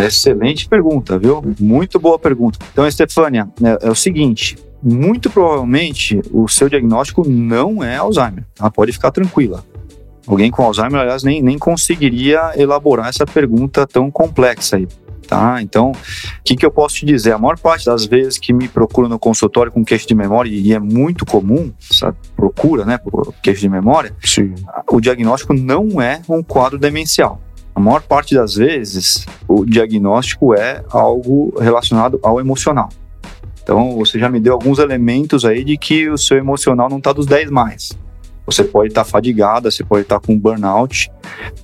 Speaker 4: Excelente pergunta, viu? Muito boa pergunta. Então, Estefânia, é, é o seguinte: muito provavelmente o seu diagnóstico não é Alzheimer. Tá? Pode ficar tranquila. Alguém com Alzheimer, aliás, nem, nem conseguiria elaborar essa pergunta tão complexa aí. Tá? Então, o que, que eu posso te dizer? A maior parte das vezes que me procuram no consultório com queixa de memória, e é muito comum essa procura, né, por queixa de memória,
Speaker 2: Sim.
Speaker 4: o diagnóstico não é um quadro demencial. A maior parte das vezes, o diagnóstico é algo relacionado ao emocional. Então, você já me deu alguns elementos aí de que o seu emocional não está dos 10 mais. Você pode estar fadigada, você pode estar com burnout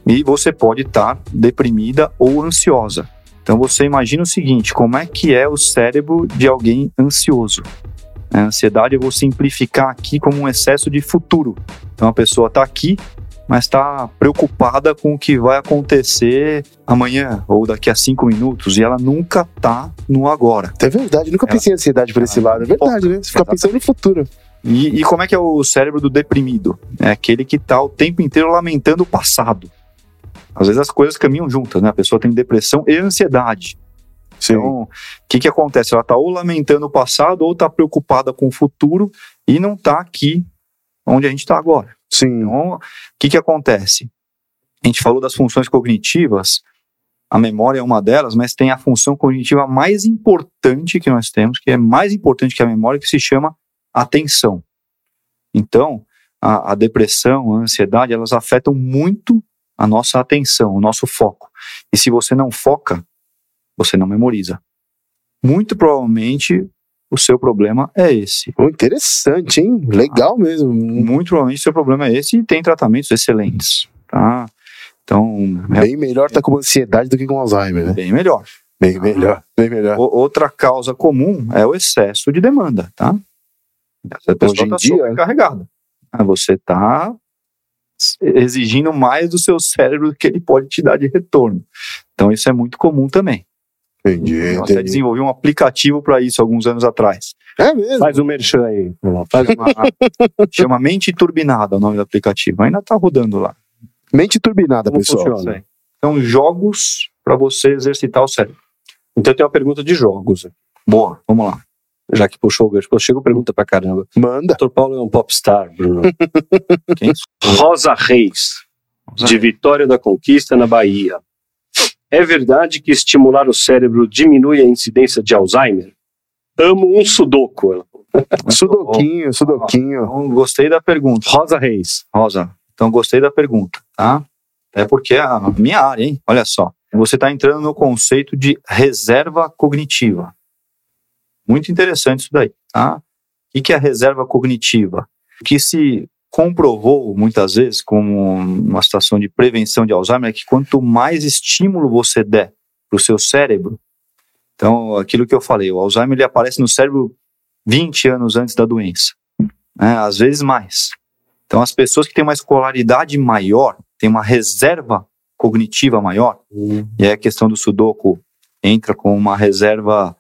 Speaker 4: e você pode estar deprimida ou ansiosa. Então, você imagina o seguinte: como é que é o cérebro de alguém ansioso? A ansiedade eu vou simplificar aqui como um excesso de futuro. Então, a pessoa está aqui, mas está preocupada com o que vai acontecer amanhã ou daqui a cinco minutos e ela nunca está no agora.
Speaker 2: É verdade, nunca
Speaker 4: Ela-
Speaker 2: pensei em ansiedade por esse
Speaker 4: ela
Speaker 2: lado. É verdade, né? Você fica pensando no futuro.
Speaker 4: E, e como é que é o cérebro do deprimido? É aquele que está o tempo inteiro lamentando o passado. Às vezes as coisas caminham juntas, né? A pessoa tem depressão e ansiedade.
Speaker 2: Sim.
Speaker 4: Então, o que, que acontece? Ela está ou lamentando o passado ou está preocupada com o futuro e não está aqui onde a gente está agora.
Speaker 2: Sim.
Speaker 4: Então, o que, que acontece? A gente falou das funções cognitivas, a memória é uma delas, mas tem a função cognitiva mais importante que nós temos, que é mais importante que a memória, que se chama atenção. Então, a, a depressão, a ansiedade, elas afetam muito a nossa atenção, o nosso foco. E se você não foca, você não memoriza. Muito provavelmente o seu problema é esse.
Speaker 2: Oh, interessante, hein? Legal mesmo.
Speaker 4: Muito provavelmente o seu problema é esse e tem tratamentos excelentes, tá? Então,
Speaker 2: Bem melhor estar com ansiedade do que com Alzheimer, né?
Speaker 4: bem melhor.
Speaker 2: Bem melhor, bem melhor.
Speaker 4: Outra causa comum é o excesso de demanda, tá? Essa pessoa
Speaker 2: Hoje em
Speaker 4: está
Speaker 2: dia-
Speaker 4: sobrecarregada. Ah, Você está exigindo mais do seu cérebro do que ele pode te dar de retorno. Então isso é muito comum também.
Speaker 2: Entendi,
Speaker 4: Eu até
Speaker 2: entendi.
Speaker 4: desenvolvi um aplicativo para isso alguns anos atrás.
Speaker 2: É mesmo?
Speaker 3: Faz um merchan aí. Vamos lá, faz
Speaker 4: Chama, chama Mente Turbinada o nome do aplicativo. Ainda está rodando lá.
Speaker 2: Mente turbinada,
Speaker 3: Como
Speaker 2: pessoal.
Speaker 3: funciona?
Speaker 4: São jogos para você exercitar o cérebro.
Speaker 3: Então tem uma pergunta de jogos.
Speaker 4: Boa, vamos lá.
Speaker 3: Já que puxou o gancho, chegou pergunta pra caramba.
Speaker 2: Manda.
Speaker 3: Dr. Paulo é um popstar, Bruno.
Speaker 4: Quem?
Speaker 3: Rosa Reis, de Vitória da Conquista, na Bahia. É verdade que estimular o cérebro diminui a incidência de Alzheimer? Amo um sudoku.
Speaker 2: Sudoquinho, sudoquinho.
Speaker 4: Então, gostei da pergunta.
Speaker 3: Rosa Reis.
Speaker 4: Rosa, então gostei da pergunta, tá? É porque é a minha área, hein? Olha só. Você está entrando no conceito de reserva cognitiva. Muito interessante isso daí, tá? O que é reserva cognitiva? O que se comprovou muitas vezes como uma situação de prevenção de Alzheimer é que quanto mais estímulo você der para o seu cérebro, então aquilo que eu falei, o Alzheimer ele aparece no cérebro 20 anos antes da doença, né? às vezes mais. Então, as pessoas que têm uma escolaridade maior, têm uma reserva cognitiva maior, e aí a questão do Sudoku entra com uma reserva,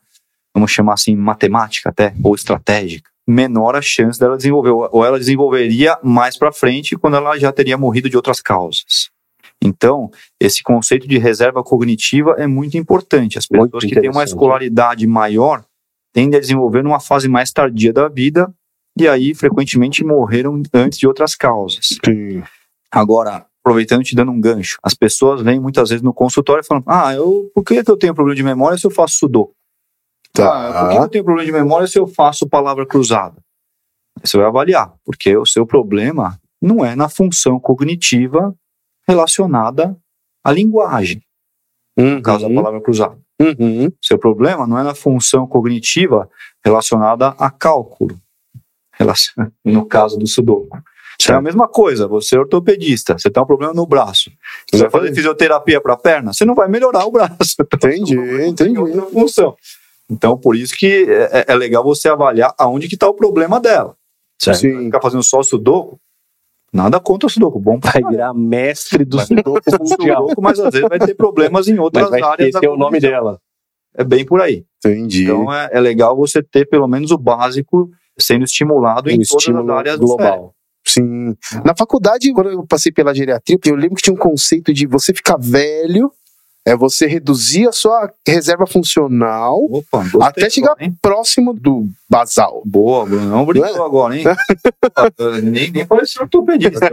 Speaker 4: vamos chamar assim, matemática até, ou estratégica, menor a chance dela desenvolver, ou ela desenvolveria mais para frente quando ela já teria morrido de outras causas. Então, esse conceito de reserva cognitiva é muito importante. As pessoas que têm uma escolaridade maior tendem a desenvolver numa fase mais tardia da vida e aí frequentemente morreram antes de outras causas.
Speaker 2: Sim.
Speaker 4: Agora, aproveitando e te dando um gancho, as pessoas vêm muitas vezes no consultório falando: Ah, eu, por que, que eu tenho problema de memória se eu faço sudoku? Ah, por que
Speaker 2: Tá.
Speaker 4: eu tenho problema de memória se eu faço palavra cruzada? Você vai avaliar, porque o seu problema não é na função cognitiva relacionada à linguagem, no caso da
Speaker 2: Uhum.
Speaker 4: palavra cruzada.
Speaker 2: Uhum.
Speaker 4: Seu problema não é na função cognitiva relacionada a cálculo, no caso do sudoku. É a mesma coisa, você é ortopedista, você tem um problema no braço. Você vai fazer fisioterapia para a perna, você não vai melhorar o braço.
Speaker 2: Entendi, entendi.
Speaker 4: outra função. Então, por isso que é, é legal você avaliar aonde que está o problema dela.
Speaker 3: Certo.
Speaker 2: Sim.
Speaker 4: Ficar fazendo só sudoku, nada contra o sudoku, bom
Speaker 3: Vai virar mestre do sudoku
Speaker 4: mas às vezes vai ter problemas em outras
Speaker 3: Mas vai
Speaker 4: áreas da
Speaker 3: esquecer o nome dela.
Speaker 4: É bem por aí.
Speaker 2: Entendi.
Speaker 4: Então é, é legal você ter pelo menos o básico sendo estimulado em todas as áreas
Speaker 3: global.
Speaker 2: Sim. Na faculdade, quando eu passei pela geriatria, eu lembro que tinha um conceito de você ficar velho, é você reduzir a sua reserva funcional
Speaker 4: Opa, gostei
Speaker 2: até chegar
Speaker 4: hein?
Speaker 2: próximo do basal.
Speaker 4: Boa, Bruno. Não brincou
Speaker 2: Não é?
Speaker 4: agora, hein? Nem, nem pareceu ortopedista.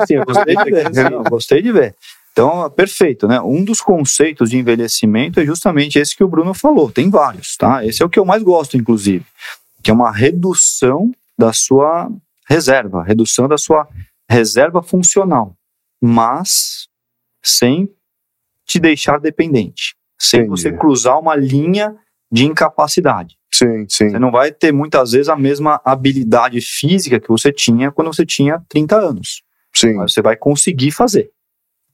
Speaker 3: Assim, eu
Speaker 4: Gostei de ver. Não, gostei de ver. Então, perfeito, né? Um dos conceitos de envelhecimento é justamente esse que o Bruno falou. Tem vários, tá? Esse é o que eu mais gosto, inclusive, que é uma redução da sua reserva, redução da sua reserva funcional, mas sem te deixar dependente, sem
Speaker 2: Entendi.
Speaker 4: você cruzar uma linha de incapacidade.
Speaker 2: Sim, sim.
Speaker 4: Você não vai ter muitas vezes a mesma habilidade física que você tinha quando você tinha 30 anos
Speaker 2: Sim.
Speaker 4: mas você vai conseguir fazer.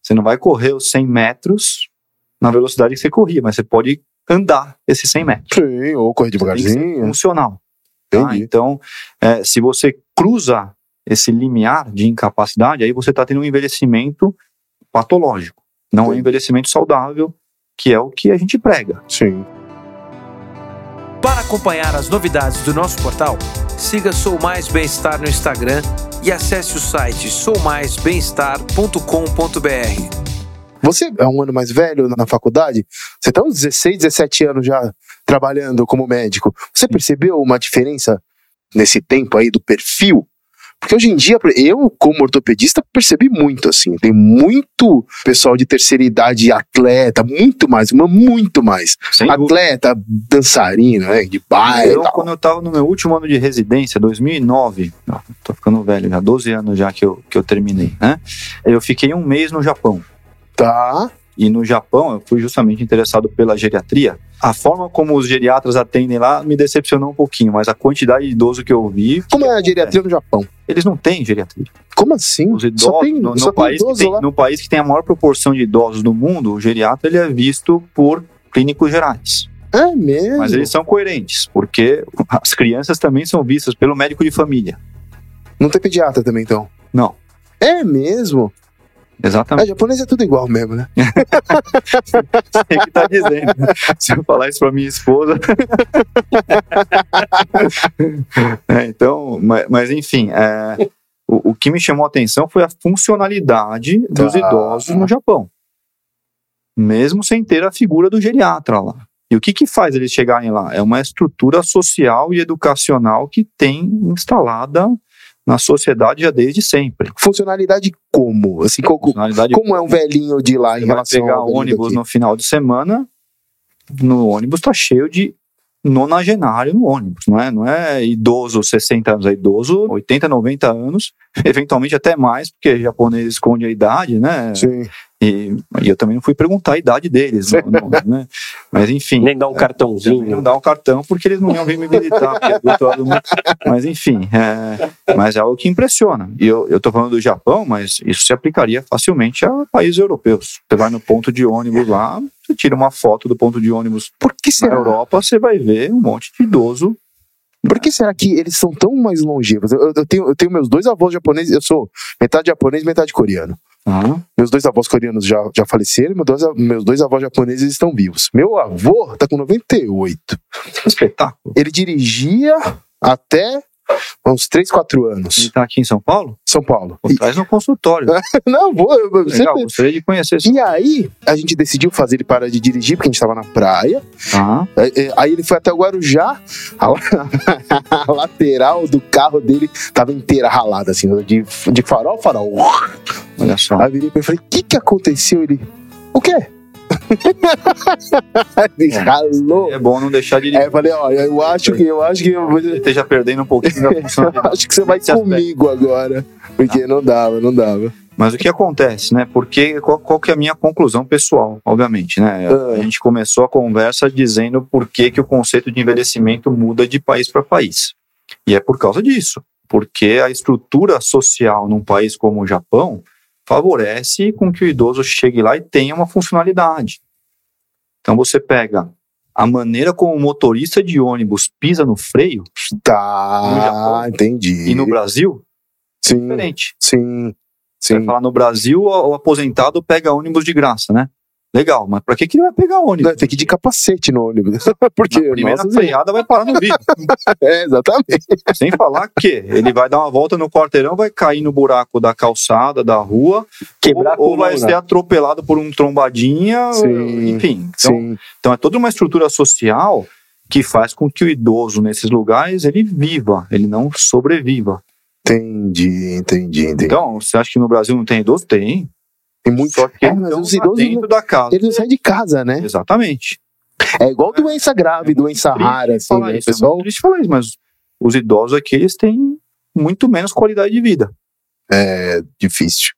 Speaker 4: Você não vai correr os 100 metros na velocidade que você corria, mas você pode andar esses 100 metros.
Speaker 2: Sim, ou correr devagarzinho.
Speaker 4: funcional. tá? Então, é, se você cruza esse limiar de incapacidade, aí você está tendo um envelhecimento patológico. Não é envelhecimento saudável, que é o que a gente prega.
Speaker 2: Sim.
Speaker 5: Para acompanhar as novidades do nosso portal, siga Sou Mais Bem-Estar no Instagram e acesse o site soumaisbemestar.com.br.
Speaker 2: Você é um ano mais velho na faculdade? Você está uns 16, 17 anos já trabalhando como médico. Você percebeu uma diferença nesse tempo aí do perfil? Porque hoje em dia, eu, como ortopedista, percebi muito, assim. Tem muito pessoal de terceira idade atleta, muito mais, uma muito mais.
Speaker 4: Sem dúvida.
Speaker 2: atleta, dançarino, né? De baile e
Speaker 4: Eu,
Speaker 2: tal.
Speaker 4: quando eu tava no meu último ano de residência, 2009, ó, tô ficando velho já, 12 anos já que eu, que eu terminei, né? Eu fiquei um mês no Japão.
Speaker 2: Tá.
Speaker 4: E no Japão, eu fui justamente interessado pela geriatria. A forma como os geriatras atendem lá me decepcionou um pouquinho, mas a quantidade de idoso que eu vi.
Speaker 2: Como é a geriatria no Japão?
Speaker 4: Eles não têm geriatria.
Speaker 2: Como assim?
Speaker 4: Os idosos,
Speaker 2: só tem,
Speaker 4: no,
Speaker 2: só
Speaker 4: no
Speaker 2: tem
Speaker 4: país que
Speaker 2: idoso
Speaker 4: tem,
Speaker 2: lá.
Speaker 4: no país que tem a maior proporção de idosos do mundo, o geriatra ele é visto por clínicos gerais.
Speaker 2: É mesmo?
Speaker 4: Mas eles são coerentes, porque as crianças também são vistas pelo médico de família.
Speaker 2: Não tem pediatra também, então?
Speaker 4: Não.
Speaker 2: É mesmo? É,
Speaker 4: Exatamente.
Speaker 2: japonês é tudo igual mesmo, né?
Speaker 4: Você que tá dizendo. Se eu falar isso pra minha esposa. É, então, mas, mas enfim, é, o, o que me chamou a atenção foi a funcionalidade dos
Speaker 2: Tá.
Speaker 4: idosos no Japão. Mesmo sem ter a figura do geriatra lá. E o que, que faz eles chegarem lá? É uma estrutura social e educacional que tem instalada na sociedade já desde sempre.
Speaker 2: Funcionalidade como? Assim, co- co-
Speaker 4: Funcionalidade
Speaker 2: como é um velhinho de lá em
Speaker 4: Você vai
Speaker 2: relação
Speaker 4: pegar
Speaker 2: ao
Speaker 4: ônibus
Speaker 2: daqui?
Speaker 4: no final de semana, no ônibus tá cheio de nonagenário no ônibus, não é? Não é idoso 60 anos, é idoso 80, 90 anos, eventualmente até mais, porque japonês esconde a idade, né?
Speaker 2: Sim.
Speaker 4: E, e eu também não fui perguntar a idade deles, não- não, né? Mas enfim.
Speaker 3: Nem dá um
Speaker 4: Também
Speaker 3: cartãozinho.
Speaker 4: não dá um cartão porque eles não iam vir me visitar. é mundo. Mas enfim, é, mas é algo que impressiona. E eu, eu tô falando do Japão, mas isso se aplicaria facilmente a países europeus. Você vai no ponto de ônibus lá, você tira uma foto do ponto de ônibus
Speaker 2: Por que
Speaker 4: na
Speaker 2: será?
Speaker 4: Europa, você vai ver um monte de idoso.
Speaker 2: Por que será que eles são tão mais longevos? Eu, eu tenho, eu tenho meus dois avós japoneses, eu sou metade japonês, metade coreano.
Speaker 4: Ah,
Speaker 2: Meus dois avós coreanos já, já faleceram, meus dois, meus dois avós japoneses estão vivos. Meu avô tá com 98.
Speaker 4: espetáculo.
Speaker 2: Ele dirigia até uns 3, 4
Speaker 4: Ele
Speaker 2: anos.
Speaker 4: tá aqui em São Paulo?
Speaker 2: São Paulo.
Speaker 4: Pô, traz no consultório.
Speaker 2: E- não, vou. Eu,
Speaker 4: Legal,
Speaker 2: sempre-
Speaker 4: gostaria de conhecer isso.
Speaker 2: E aí, a gente decidiu fazer ele parar de dirigir, porque a gente tava na praia. É, Aí ele foi até o Guarujá, a, a lateral do carro dele tava inteira ralada, assim, de, de farol a farol.
Speaker 4: Olha só.
Speaker 2: Aí eu virei pra ele e falei: o que que aconteceu? Ele, o quê? Ralou.
Speaker 4: É bom não deixar de
Speaker 2: Aí eu falei: ó, eu acho que, eu acho que eu vou.
Speaker 4: Esteja perdendo um pouquinho da funcionalidade.
Speaker 2: acho que você vai
Speaker 4: Nesse aspecto.
Speaker 2: comigo agora. Porque não dava, não dava.
Speaker 4: Mas o que acontece, né? Porque qual, qual que é a minha conclusão pessoal, obviamente, né?
Speaker 2: Ah.
Speaker 4: A gente começou a conversa dizendo por que, que o conceito de envelhecimento muda de país para país. E é por causa disso. Porque a estrutura social num país como o Japão favorece com que o idoso chegue lá e tenha uma funcionalidade. Então você pega a maneira como o motorista de ônibus pisa no freio No
Speaker 2: Tá,
Speaker 4: Japão.
Speaker 2: entendi.
Speaker 4: e no Brasil é
Speaker 2: Sim,
Speaker 4: diferente.
Speaker 2: sim,
Speaker 4: Você vai
Speaker 2: sim.
Speaker 4: falar no Brasil, o aposentado pega ônibus de graça, né? Legal, mas pra que, que ele vai pegar ônibus?
Speaker 2: Não, tem que ir de capacete no ônibus. Porque,
Speaker 4: Na primeira
Speaker 2: nossa,
Speaker 4: freada vai parar no vidro.
Speaker 2: é, exatamente.
Speaker 4: Sem falar que ele vai dar uma volta no quarteirão, vai cair no buraco da calçada, da rua,
Speaker 3: Quebrar
Speaker 4: ou, ou vai ser atropelado por um trombadinha,
Speaker 2: Sim,
Speaker 4: enfim. Então,
Speaker 2: Sim.
Speaker 4: então é toda uma estrutura social que faz com que o idoso nesses lugares ele viva, ele não sobreviva.
Speaker 2: Entendi, entendi, entendi.
Speaker 4: Então, você acha que no Brasil não tem idoso? Tem.
Speaker 2: Tem muito.
Speaker 4: Que
Speaker 2: É, mas os idosos
Speaker 4: dentro
Speaker 2: não-
Speaker 4: da casa.
Speaker 2: Eles não saem de casa, né?
Speaker 4: Exatamente.
Speaker 2: É igual doença grave, doença
Speaker 4: Triste
Speaker 2: rara, assim, né?
Speaker 4: Isso, é
Speaker 2: pessoal.
Speaker 4: muito triste falar isso, mas os idosos aqui, eles têm muito menos qualidade de vida.
Speaker 2: É difícil.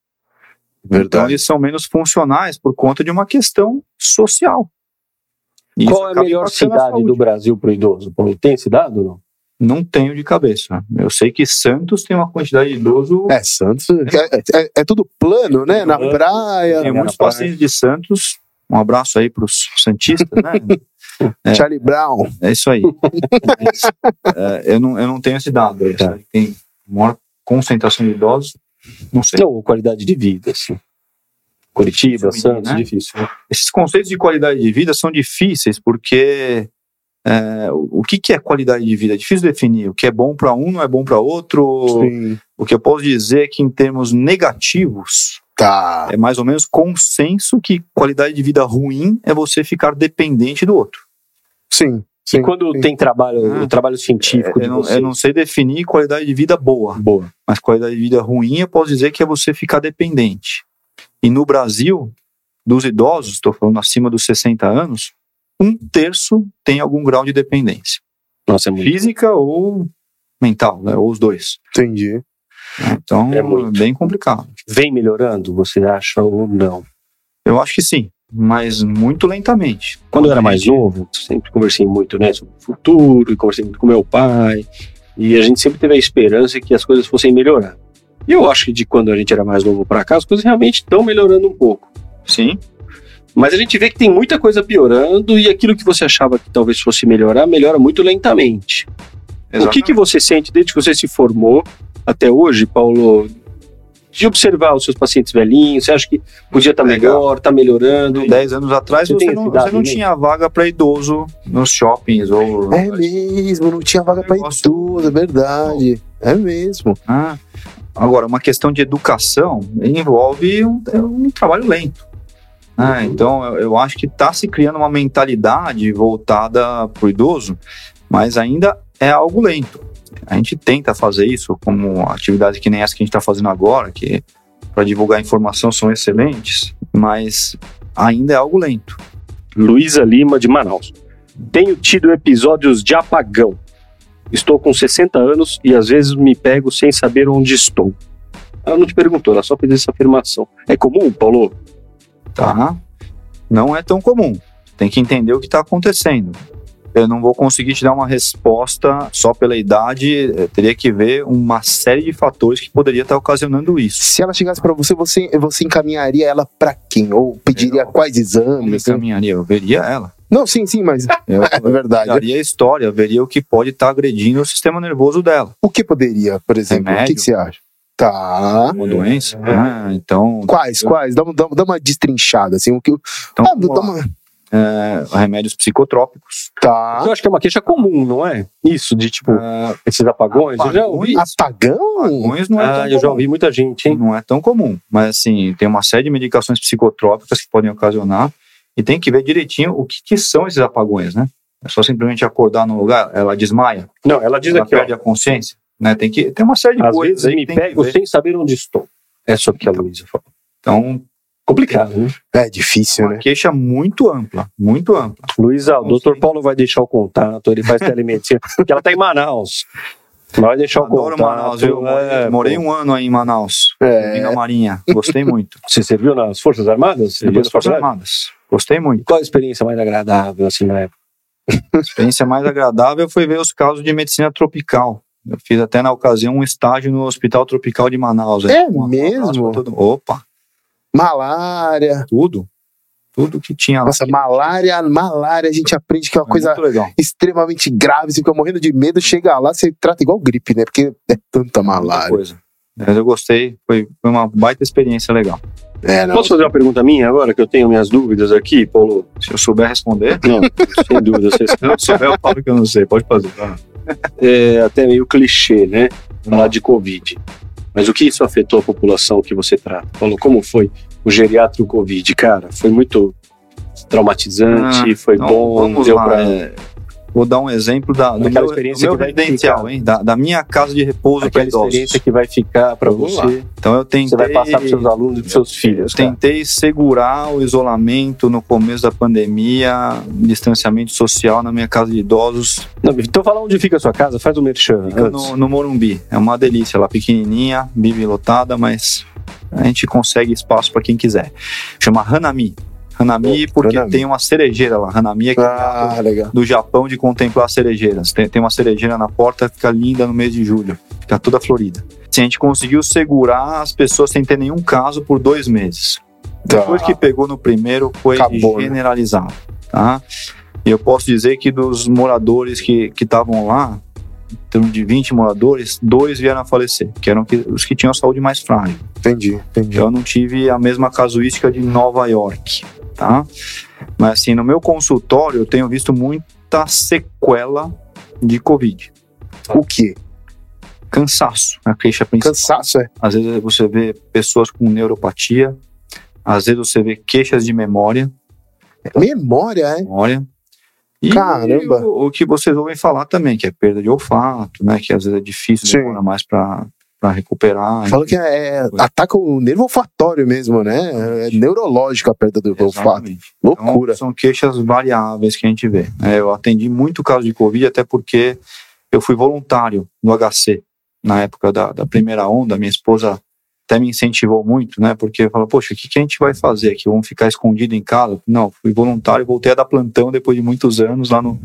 Speaker 4: Então,
Speaker 2: Verdade.
Speaker 4: eles são menos funcionais por conta de uma questão social. E
Speaker 3: Qual é a melhor cidade do Brasil para o idoso? Tem cidade ou não?
Speaker 4: Não tenho de cabeça. Eu sei que Santos tem uma quantidade de idoso.
Speaker 2: É, Santos. É, é- é tudo plano, né? Na
Speaker 3: Plano.
Speaker 2: praia.
Speaker 4: Tem
Speaker 3: na
Speaker 4: muitos
Speaker 3: praia.
Speaker 4: pacientes de Santos. Um abraço aí para os Santistas, né? É.
Speaker 2: Charlie Brown.
Speaker 4: É isso aí. É, eu, não, eu não tenho esse dado.
Speaker 3: Tá.
Speaker 4: sabe? Tem maior concentração de idosos. Não sei.
Speaker 3: Não, qualidade de vida, assim. Curitiba, Santos,
Speaker 4: né?
Speaker 3: difícil. né?
Speaker 4: Esses conceitos de qualidade de vida são difíceis porque é, o que, que é qualidade de vida? É difícil definir. O que é bom para um não é bom para outro.
Speaker 2: Sim.
Speaker 4: O que eu posso dizer é que, em termos negativos,
Speaker 2: Tá.
Speaker 4: é mais ou menos consenso que qualidade de vida ruim é você ficar dependente do outro.
Speaker 2: Sim. Sim,
Speaker 3: E quando
Speaker 2: sim.
Speaker 3: tem trabalho,
Speaker 4: Ah.
Speaker 3: trabalho científico de
Speaker 4: Eu não,
Speaker 3: você?
Speaker 4: eu não sei definir qualidade de vida boa,
Speaker 3: Boa.
Speaker 4: mas qualidade de vida ruim eu posso dizer que é você ficar dependente. E no Brasil, dos idosos, estou falando acima dos 60 anos, um terço tem algum grau de dependência.
Speaker 3: Nossa, é muito.
Speaker 4: Física ou mental, né? ou os dois.
Speaker 2: Entendi.
Speaker 4: né? Então,
Speaker 3: É
Speaker 4: é
Speaker 3: muito.
Speaker 4: bem complicado.
Speaker 3: Vem melhorando, você acha ou não?
Speaker 4: Eu acho que sim, mas muito lentamente.
Speaker 3: Quando eu era mais novo, sempre conversei muito né, sobre o futuro, e conversei muito com meu pai, e a gente sempre teve a esperança que as coisas fossem melhorar. E eu acho que de quando a gente era mais novo para cá, as coisas realmente estão melhorando um pouco.
Speaker 4: Sim,
Speaker 3: Mas a gente vê que tem muita coisa piorando e aquilo que você achava que talvez fosse melhorar, melhora muito lentamente. O que, que você sente desde que você se formou até hoje, Paulo, de observar os seus pacientes velhinhos? Você acha que podia estar
Speaker 4: Legal.
Speaker 3: melhor, está melhorando?
Speaker 4: 10 anos atrás
Speaker 3: Você
Speaker 4: você, não, você não tinha vaga para idoso nos shoppings ou
Speaker 2: É mesmo, não tinha vaga
Speaker 4: Negócio-
Speaker 2: idoso, é verdade. É mesmo.
Speaker 4: Ah, agora, uma questão de educação envolve um, é um trabalho lento. Ah, então, eu, acho que está se criando uma mentalidade voltada para o idoso, mas ainda é algo lento. A gente tenta fazer isso como atividades que nem essa que a gente está fazendo agora, que para divulgar informação são excelentes, mas ainda é algo lento.
Speaker 3: Luísa Lima, de Manaus. Tenho tido episódios de apagão. Estou com 60 anos e às vezes me pego sem saber onde estou. Ela não te perguntou, ela só fez essa afirmação. É comum, Paulo?
Speaker 4: Tá? Não é tão comum. Tem que entender o que está acontecendo. Eu não vou conseguir te dar uma resposta só pela idade. eh, Teria que ver uma série de fatores que poderia estar ocasionando isso.
Speaker 2: Se ela chegasse pra você, você, você encaminharia ela pra quem? Ou pediria
Speaker 4: Eu-
Speaker 2: quais exames? assim?
Speaker 4: encaminharia? Eu veria ela.
Speaker 2: Não, sim, sim, mas
Speaker 4: Eu
Speaker 2: é verdade.
Speaker 4: olharia a história, veria o que pode estar agredindo o sistema nervoso dela.
Speaker 2: O que poderia, por exemplo? O que,
Speaker 4: Remédio.
Speaker 2: que você acha? Tá.
Speaker 4: Uma doença. Ah, então,
Speaker 2: Quais, quais? Dá, uma- dá, uma- dá uma destrinchada, assim. O que,
Speaker 4: então
Speaker 2: ah, dá uma,
Speaker 4: É, remédios psicotrópicos.
Speaker 2: tá.
Speaker 3: Eu acho que é uma queixa comum, não é? Isso, de tipo,
Speaker 4: Ah,
Speaker 3: esses apagões. Eu já ouvi.
Speaker 2: Apagão?
Speaker 4: apagões não é tão
Speaker 3: Ah, eu já
Speaker 4: comum.
Speaker 3: ouvi muita gente, hein?
Speaker 4: Não é tão comum, mas assim, tem uma série de medicações psicotrópicas que podem ocasionar e tem que ver direitinho o que, que são esses apagões, né? É só simplesmente acordar num lugar, ela desmaia,
Speaker 3: Não, ela diz
Speaker 4: ela
Speaker 3: aqui, ó,
Speaker 4: perde a consciência, né? Tem que tem uma série de
Speaker 3: às
Speaker 4: coisas
Speaker 3: vezes
Speaker 4: aí
Speaker 3: me pego sem saber onde estou. É só o que a Luísa falou.
Speaker 4: Então,
Speaker 3: Complicado, né?
Speaker 2: É difícil,
Speaker 4: uma
Speaker 2: né?
Speaker 4: queixa muito ampla, muito ampla.
Speaker 3: Luísa, o doutor. Paulo vai deixar o contato, ele faz telemedicina, porque ela tá em Manaus. Vai deixar o
Speaker 4: Adoro
Speaker 3: contato.
Speaker 4: Manaus, eu morei,
Speaker 3: é,
Speaker 4: morei
Speaker 3: pô.
Speaker 4: um ano aí em Manaus,
Speaker 2: É.
Speaker 4: na Marinha, gostei muito.
Speaker 3: Você serviu nas Forças Armadas?
Speaker 4: Serviu
Speaker 3: Depois
Speaker 4: as
Speaker 3: da
Speaker 4: Forças? Armadas, gostei muito.
Speaker 3: Qual a experiência mais agradável, assim, na época?
Speaker 4: A experiência mais agradável foi ver os casos de medicina tropical. Eu fiz até na ocasião um estágio no Hospital Tropical de Manaus. aí.
Speaker 2: É
Speaker 4: Um
Speaker 2: mesmo?
Speaker 4: Opa,
Speaker 2: Malária.
Speaker 4: tudo. Tudo que tinha lá.
Speaker 2: Nossa, malária, malária, a gente aprende que é uma
Speaker 4: Foi
Speaker 2: coisa extremamente grave. Você fica morrendo de medo, chega lá, você trata igual gripe, né? Porque é tanta malária.
Speaker 4: coisa. Mas eu gostei, foi, foi uma baita experiência legal.
Speaker 2: É, não.
Speaker 3: Posso fazer uma pergunta minha agora, que eu tenho minhas dúvidas aqui, Paulo?
Speaker 4: Se eu souber responder,
Speaker 3: Não, sem dúvida.
Speaker 4: Se eu souber, eu falo que eu não sei. Pode fazer.
Speaker 3: É até meio clichê, né? Falar de Covid. Mas o que isso afetou a população que você trata? Paulo, como foi o geriátrico Covid? Cara, foi muito traumatizante, foi
Speaker 4: Então,
Speaker 3: bom, deu
Speaker 4: lá. É, vou dar um exemplo da, do meu,
Speaker 3: experiência
Speaker 4: do meu hein? Da, da minha casa de repouso para
Speaker 3: Aquela
Speaker 4: idosos.
Speaker 3: experiência que vai ficar
Speaker 4: Vamos
Speaker 3: você.
Speaker 4: Então eu tentei...
Speaker 3: Você vai passar pros seus alunos e pros seus
Speaker 4: Eu
Speaker 3: filhos. cara.
Speaker 4: tentei segurar o isolamento no começo da pandemia, distanciamento social na minha casa de idosos,
Speaker 3: Não, então fala onde fica a sua casa, faz o merchan
Speaker 4: fica
Speaker 3: antes.
Speaker 4: no, no Morumbi. É uma delícia, ela pequenininha, vive lotada, mas a gente consegue espaço para quem quiser. Chama Hanami. Hanami porque
Speaker 2: Hanami.
Speaker 4: tem uma cerejeira lá. Hanami é que
Speaker 2: Ah, legal.
Speaker 4: do Japão de contemplar cerejeiras. Tem, tem uma cerejeira na porta, fica linda no mês de julho, fica toda florida. Assim, a gente conseguiu segurar as pessoas sem ter nenhum caso por dois meses.
Speaker 2: Tá.
Speaker 4: Depois que pegou no primeiro, foi
Speaker 2: Acabou, né?
Speaker 4: generalizado. Tá? E eu posso dizer que dos moradores que que estavam lá, em torno de 20 moradores, dois vieram a falecer, que eram os que tinham saúde mais frágil.
Speaker 2: Entendi, entendi.
Speaker 4: Eu não tive a mesma casuística de Nova York, tá? Mas assim, no meu consultório eu tenho visto muita sequela de Covid.
Speaker 2: O quê?
Speaker 4: Cansaço, a queixa principal.
Speaker 2: Cansaço, é.
Speaker 4: Às vezes você vê pessoas com neuropatia, às vezes você vê queixas de memória,
Speaker 2: Memória, é.
Speaker 4: memória. E
Speaker 2: Caramba.
Speaker 4: O, o que vocês ouvem falar também, que é perda de olfato, né? Que às vezes é difícil, demora mais pra, pra recuperar.
Speaker 2: Fala que é, é- ataca o nervo olfatório mesmo, né? É neurológico a perda do olfato.
Speaker 4: Exatamente.
Speaker 2: Loucura.
Speaker 4: Então, são queixas variáveis que a gente vê. É, eu atendi muito caso de Covid, até porque eu fui voluntário no HC na época da, da primeira onda. Minha esposa até me incentivou muito, né? Porque falou, poxa, o que, que a gente vai fazer aqui? Vamos ficar escondido em casa? Não, fui voluntário, voltei a dar plantão depois de muitos anos lá no,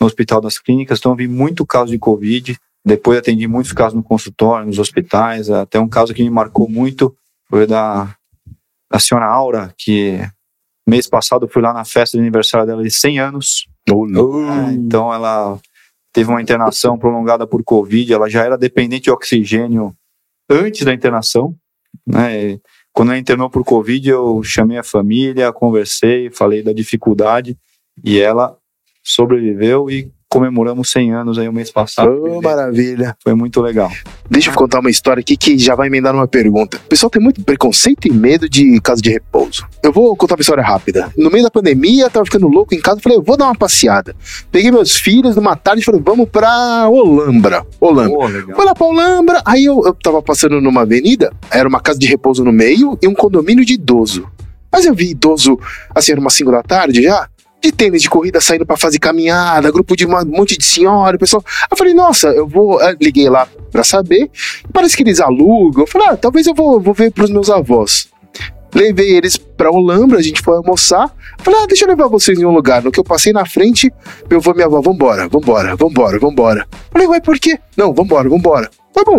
Speaker 4: no Hospital das Clínicas. Então, eu vi muito caso de Covid. Depois atendi muitos casos no consultório, nos hospitais. Até um caso que me marcou muito foi da, da senhora Aura, que mês passado fui lá na festa de aniversário dela de 100 anos. É, então ela teve uma internação prolongada por Covid, ela já era dependente de oxigênio antes da internação, né? E Quando ela internou por Covid, eu chamei a família, conversei, falei da dificuldade e ela sobreviveu e comemoramos 100 anos aí o mês passado.
Speaker 2: Ô, maravilha.
Speaker 4: Foi muito legal.
Speaker 2: Deixa eu contar uma história aqui que já vai emendar numa pergunta. O pessoal tem muito preconceito e medo de casa de repouso. Eu vou contar uma história rápida. No meio da pandemia, eu tava ficando louco em casa, falei, eu vou dar uma passeada. Peguei meus filhos numa tarde e falei, vamos pra Olambra. Olambra.
Speaker 4: Pô, legal.
Speaker 2: Fui lá pra Olambra, aí eu, eu tava passando numa avenida, era uma casa de repouso no meio e um condomínio de idoso. Mas eu vi idoso, assim, era umas 5 da tarde já, de tênis de corrida saindo pra fazer caminhada, grupo de um monte de senhora, pessoal. Eu falei, nossa, eu vou. eh, Liguei lá pra saber, parece que eles alugam. Eu falei, ah, talvez eu vou, vou ver pros meus avós. Levei eles pra Olambra, a gente foi almoçar. Falei, ah, deixa eu levar vocês em um lugar. No que eu passei na frente, meu avô e minha avó, vambora, vambora, vambora, vambora. Falei, ué, por quê? Não, vambora, vambora. Tá bom.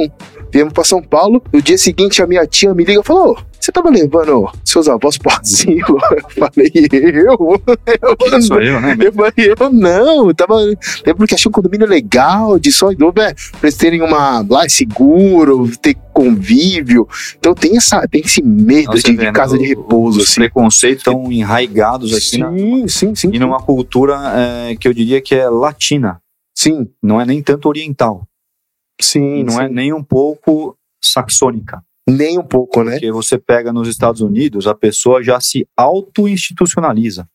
Speaker 2: Viemos pra São Paulo. No dia seguinte, a minha tia me liga e falou: "Ô, Você tava levando seus avós pro asilo? Eu falei, eu? Eu
Speaker 4: Sou eu, né?
Speaker 2: eu falei, eu não, eu tava. É porque achei um condomínio legal, de só idoso, é, pra eles terem uma. Lá, é seguro, ter convívio. Então tem, essa, tem esse medo
Speaker 4: Você
Speaker 2: de,
Speaker 4: vê,
Speaker 2: de casa de repouso,
Speaker 4: Os
Speaker 2: assim.
Speaker 4: preconceitos estão enraigados aqui na,
Speaker 2: Sim, sim, sim.
Speaker 4: e numa cultura é, que eu diria que é latina,
Speaker 2: Sim,
Speaker 4: não é nem tanto oriental,
Speaker 2: sim.
Speaker 4: não é
Speaker 2: sim.
Speaker 4: nem um pouco saxônica.
Speaker 2: Nem um pouco, né?
Speaker 4: Porque você pega nos Estados Unidos, a pessoa já se auto-institucionaliza.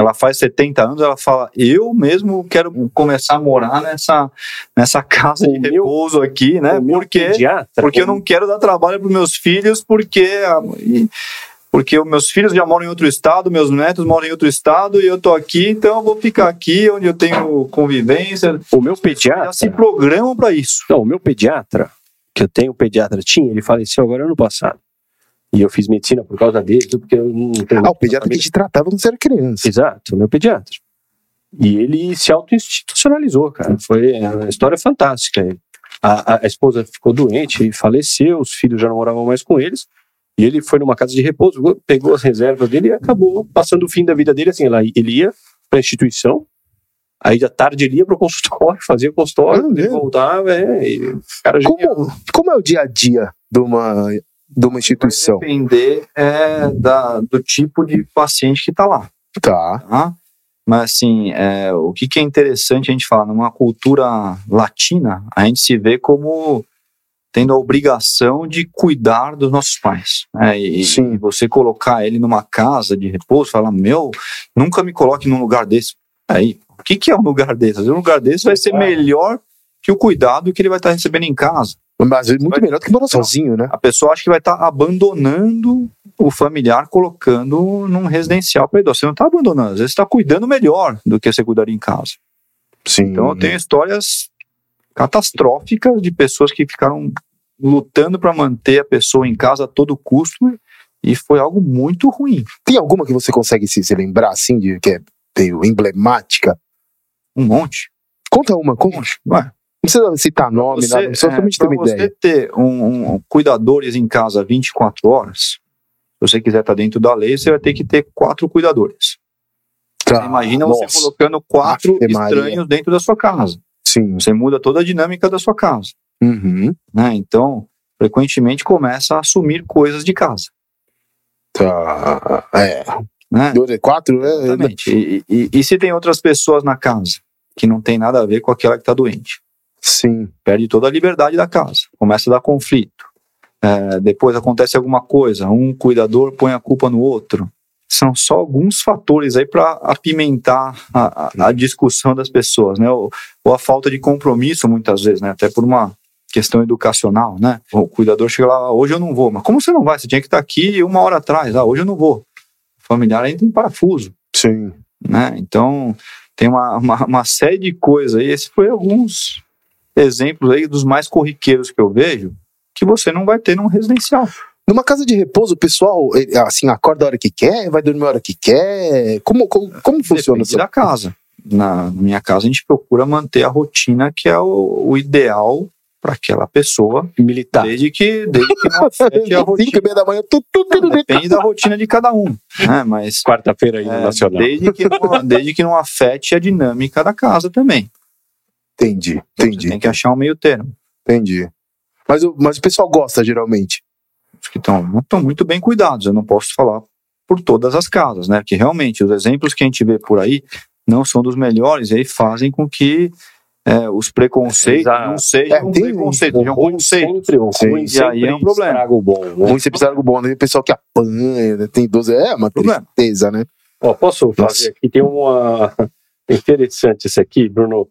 Speaker 4: Ela faz 70 anos, ela fala, eu mesmo quero começar a morar nessa, nessa casa
Speaker 3: O
Speaker 4: de
Speaker 3: meu-
Speaker 4: repouso aqui, né? Porque, porque eu não quero dar trabalho para meus filhos, porque, e- porque os meus filhos já moram em outro estado, meus netos moram em outro estado, e eu tô aqui, então eu vou ficar aqui onde eu tenho convivência.
Speaker 3: O meu
Speaker 4: Já
Speaker 3: pediatra.
Speaker 4: se programam para isso.
Speaker 3: Não, o meu pediatra, que eu tenho pediatra, tinha, ele faleceu agora ano passado. E eu fiz medicina por causa dele, porque eu não tenho.
Speaker 2: Ah, o pediatra que te tratava quando você era criança.
Speaker 3: Exato, o meu pediatra. E ele se auto-institucionalizou, cara. Foi uma história fantástica. A, a, a esposa ficou doente e faleceu, os filhos já não moravam mais com eles. E ele foi numa casa de repouso, pegou as reservas dele e acabou passando o fim da vida dele. Assim, ela- ele ia para a instituição, aí à tarde ele ia para o consultório, fazia o consultório,
Speaker 2: Ah,
Speaker 3: ele voltava. É, e cara genial.
Speaker 2: Como, como é o dia a dia de uma, de uma instituição?
Speaker 4: Vai depender é, da, do tipo de paciente que está lá.
Speaker 2: Tá.
Speaker 4: tá? Mas assim, é, o que, que é interessante a gente falar, numa cultura latina, a gente se vê como tendo a obrigação de cuidar dos nossos pais. né? E,
Speaker 2: Sim.
Speaker 4: você colocar ele numa casa de repouso, falar, meu, nunca me coloque num lugar desse. Aí, o que, que é um lugar desse? Um lugar desse vai ser melhor que o cuidado que ele vai estar recebendo em casa.
Speaker 2: Mas é muito melhor do que morar sozinho, né?
Speaker 4: A pessoa acha que vai estar abandonando o familiar, colocando num residencial para idoso. Você não está abandonando, às vezes está cuidando melhor do que você cuidaria em casa.
Speaker 2: Sim.
Speaker 4: Então eu tenho histórias catastróficas de pessoas que ficaram lutando para manter a pessoa em casa a todo custo e foi algo muito ruim.
Speaker 2: Tem alguma que você consegue se, se lembrar, assim, de que é meio emblemática?
Speaker 4: Um monte.
Speaker 2: Conta uma, conta. Não
Speaker 4: Ué,
Speaker 2: precisa citar nome,
Speaker 4: você,
Speaker 2: nada, só
Speaker 4: é,
Speaker 2: somente ter uma
Speaker 4: você
Speaker 2: ideia.
Speaker 4: ter um, um- cuidadores em casa 24 horas, se você quiser estar dentro da lei, você vai ter que ter quatro cuidadores.
Speaker 2: Tá,
Speaker 4: Imagina
Speaker 2: nossa.
Speaker 4: você colocando quatro
Speaker 2: Ave Maria.
Speaker 4: estranhos dentro da sua casa.
Speaker 2: Sim.
Speaker 4: Você muda toda a dinâmica da sua casa.
Speaker 2: Uhum.
Speaker 4: Né? Então, frequentemente começa a assumir coisas de casa.
Speaker 2: Tá. É.
Speaker 4: Né?
Speaker 2: Dois, quatro, é.
Speaker 4: Exatamente. E, e- e se tem outras pessoas na casa que não tem nada a ver com aquela que está doente?
Speaker 2: Sim.
Speaker 4: Perde toda a liberdade da casa. Começa a dar conflito. É, depois acontece alguma coisa, um cuidador põe a culpa no outro. São só alguns fatores aí para apimentar a, a, a, discussão das pessoas, né? Ou, ou, a falta de compromisso, muitas vezes, né? Até por uma questão educacional, né? O cuidador chega lá, ah, hoje eu não vou. Mas como você não vai? Você tinha que estar aqui uma hora atrás. Ah, hoje eu não vou. O familiar ainda tem parafuso.
Speaker 2: Sim.
Speaker 4: Né? Então, tem uma, uma, uma série de coisas aí. Esse foi alguns exemplos aí dos mais corriqueiros que eu vejo que você não vai ter num residencial.
Speaker 2: Numa casa de repouso, o pessoal, assim, acorda a hora que quer, vai dormir a hora que quer? Como, como, como funciona
Speaker 4: isso? da casa. Na minha casa, a gente procura manter a rotina que é o, o ideal para aquela pessoa
Speaker 3: militar.
Speaker 4: Desde que, desde que não afete a rotina.
Speaker 2: Cinco da manhã, tu, tu, tu,
Speaker 4: Depende da rotina de cada um. Né? Mas,
Speaker 3: Quarta-feira aí no é, Nacional.
Speaker 4: Desde que, não, desde que não afete a dinâmica da casa também.
Speaker 2: Entendi, então, entendi.
Speaker 4: tem que achar um meio termo.
Speaker 2: Entendi. Mas, mas o pessoal gosta, geralmente
Speaker 4: que estão muito bem cuidados. Eu não posso falar por todas as casas, né? Que realmente os exemplos que a gente vê por aí não são dos melhores e aí fazem com que é, os preconceitos Exato. não sejam é, um preconceito, sejam um conceito. Sempre, o ruim e aí é um problema.
Speaker 2: O bom, né? ruim sempre estraga o bom, né? O pessoal que apanha, né? tem 12, é uma problema. tristeza, né?
Speaker 3: Ó, posso fazer aqui? Tem uma interessante isso aqui, Bruno.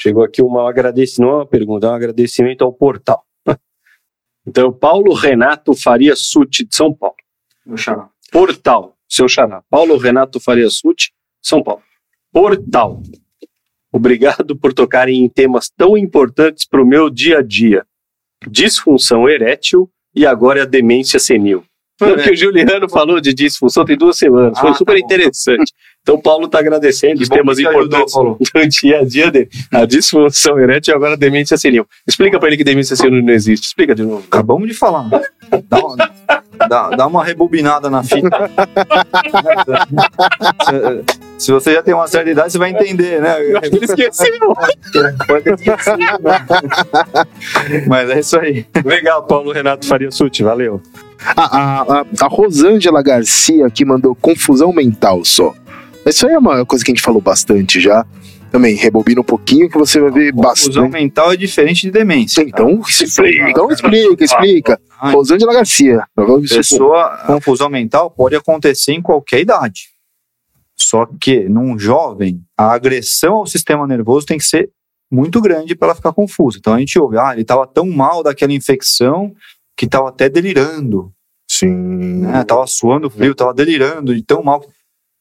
Speaker 3: Chegou aqui uma agradecimento, não é uma pergunta, é um agradecimento ao portal. Então, Paulo Renato Faria Suti, de São Paulo.
Speaker 4: Meu xará.
Speaker 3: Portal, seu xará. Paulo Renato Faria Suti, São Paulo. Portal. Obrigado por tocarem em temas tão importantes para o meu dia a dia. Disfunção erétil e agora a demência senil. O que o Juliano falou de disfunção tem duas semanas. Foi ah, super tá interessante. Então, Paulo está agradecendo que os temas importantes ajudou, do dia a dia dele. A disfunção erétil e agora a demência senil. Explica para ele que demência senil não existe. Explica de novo.
Speaker 4: Acabamos de falar. Dá uma, dá, dá uma rebobinada na fita. Se você já tem uma certa idade, você vai entender, né?
Speaker 3: Eu acho que ele esqueceu.
Speaker 4: Pode esquecer. Mas é isso aí.
Speaker 3: Legal, Paulo Renato Faria Suti, valeu.
Speaker 2: A, a, a Rosângela Garcia que mandou confusão mental só. Isso aí é uma coisa que a gente falou bastante já. Também, rebobina um pouquinho que você vai ver confusão bastante.
Speaker 4: Confusão mental é diferente de demência.
Speaker 2: Então, tá? explica, então explica, explica. Rosângela Garcia.
Speaker 4: Pessoa, confusão mental pode acontecer em qualquer idade. Só que num jovem, a agressão ao sistema nervoso tem que ser muito grande para ela ficar confusa. Então a gente ouve, ah, ele estava tão mal daquela infecção que estava até delirando.
Speaker 2: Sim.
Speaker 4: Né? Tava suando frio, tava delirando de tão mal.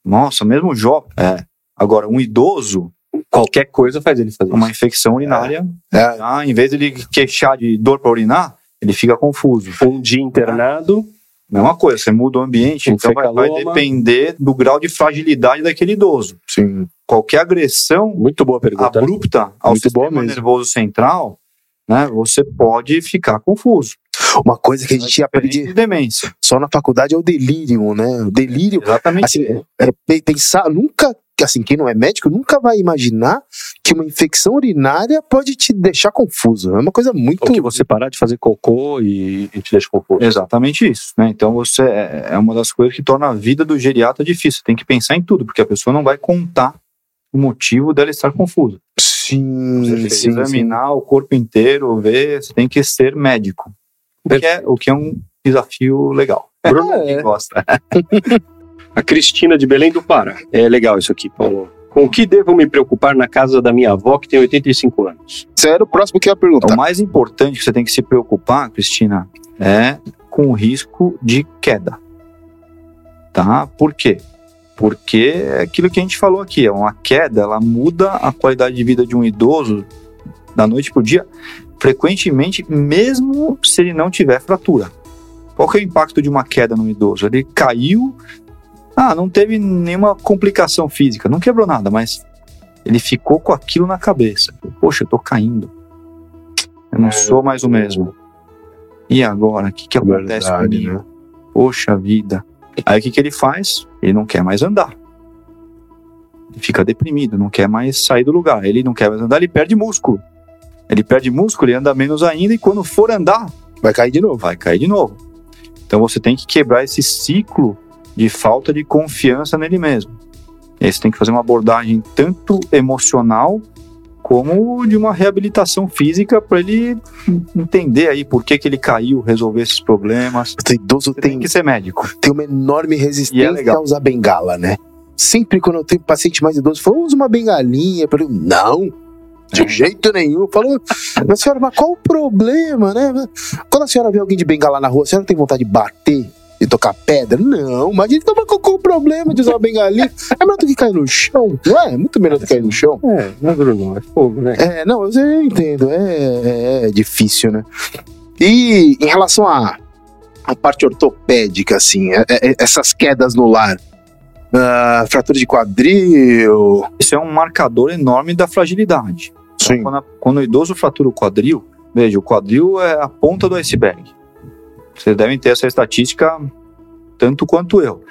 Speaker 4: Nossa, mesmo jovem. É. Agora, um idoso.
Speaker 3: Qualquer coisa faz ele fazer
Speaker 4: Uma isso. infecção urinária. É. É. Ah, em vez de ele queixar de dor para urinar, ele fica confuso.
Speaker 3: Um dia internado.
Speaker 4: Mesma coisa, você muda o ambiente, então vai, vai, depender do grau de fragilidade daquele idoso.
Speaker 2: Sim.
Speaker 4: Qualquer agressão
Speaker 3: Muito boa pergunta,
Speaker 4: né? abrupta ao Muito sistema nervoso central, né, você pode ficar confuso.
Speaker 2: Uma coisa que a gente aprende
Speaker 4: de demência.
Speaker 2: só na faculdade é o delírio, né? O delírio.
Speaker 4: Exatamente.
Speaker 2: Assim, é, pensar, nunca, assim, quem não é médico nunca vai imaginar que uma infecção urinária pode te deixar confuso. É uma coisa muito. Ou
Speaker 3: que você parar de fazer cocô e, e te deixa confuso.
Speaker 4: Exatamente isso. Né? Então você é, é uma das coisas que torna a vida do geriatra difícil. Você tem que pensar em tudo, porque a pessoa não vai contar o motivo dela estar confusa.
Speaker 2: Sim,
Speaker 4: você tem que examinar sim. o corpo inteiro, ver, você tem que ser médico. O que, é, o que é um desafio legal.
Speaker 3: Bruno é. gosta. a Cristina de Belém do Pará. É legal isso aqui, Paulo. Com o que devo me preocupar na casa da minha avó, que tem 85 anos?
Speaker 2: Sério, o próximo que eu ia perguntar.
Speaker 4: O mais importante que você tem que se preocupar, Cristina, é com o risco de queda. Tá? Por quê? Porque é aquilo que a gente falou aqui, é uma queda, ela muda a qualidade de vida de um idoso da noite para o dia, frequentemente, mesmo se ele não tiver fratura. Qual que é o impacto de uma queda no idoso? Ele caiu, ah, não teve nenhuma complicação física, não quebrou nada, mas ele ficou com aquilo na cabeça. Poxa, eu tô caindo. Eu não é, sou mais o mesmo. E agora? O que, que acontece Verdade, comigo? Né? Poxa vida. Aí o que, que ele faz? Ele não quer mais andar. Ele fica deprimido, não quer mais sair do lugar. Ele não quer mais andar, ele perde músculo. Ele perde músculo e anda menos ainda, e quando for andar,
Speaker 2: vai cair de novo.
Speaker 4: Vai cair de novo. Então você tem que quebrar esse ciclo de falta de confiança nele mesmo. E aí você tem que fazer uma abordagem tanto emocional como de uma reabilitação física para ele entender aí por que, que ele caiu, resolver esses problemas.
Speaker 2: O idoso
Speaker 4: Você tem
Speaker 2: tem,
Speaker 4: que ser médico.
Speaker 2: tem uma enorme
Speaker 4: é
Speaker 2: resistência
Speaker 4: legal.
Speaker 2: a usar bengala, né? Sempre quando eu tenho paciente mais idoso, falo, usa uma bengalinha. Eu falo, não, de
Speaker 4: É.
Speaker 2: jeito nenhum. Falou, mas senhora, mas qual o problema, né? Quando a senhora vê alguém de bengala na rua, a senhora tem vontade de bater? E tocar pedra? Não, mas então, mas qual, o problema de usar uma bengalinha? É melhor do que cair no chão, não é? É muito melhor do que cair no chão.
Speaker 3: É, não é duro não, é fogo, né?
Speaker 2: É, não, eu entendo, é, é- é difícil, né? E em relação à à parte ortopédica, assim, é- é- essas quedas no lar, ah, fratura de quadril,
Speaker 4: Isso é um marcador enorme da fragilidade. Então, quando, a- quando o idoso fratura o quadril, veja, o quadril é a ponta do iceberg. Vocês devem ter essa estatística tanto quanto eu.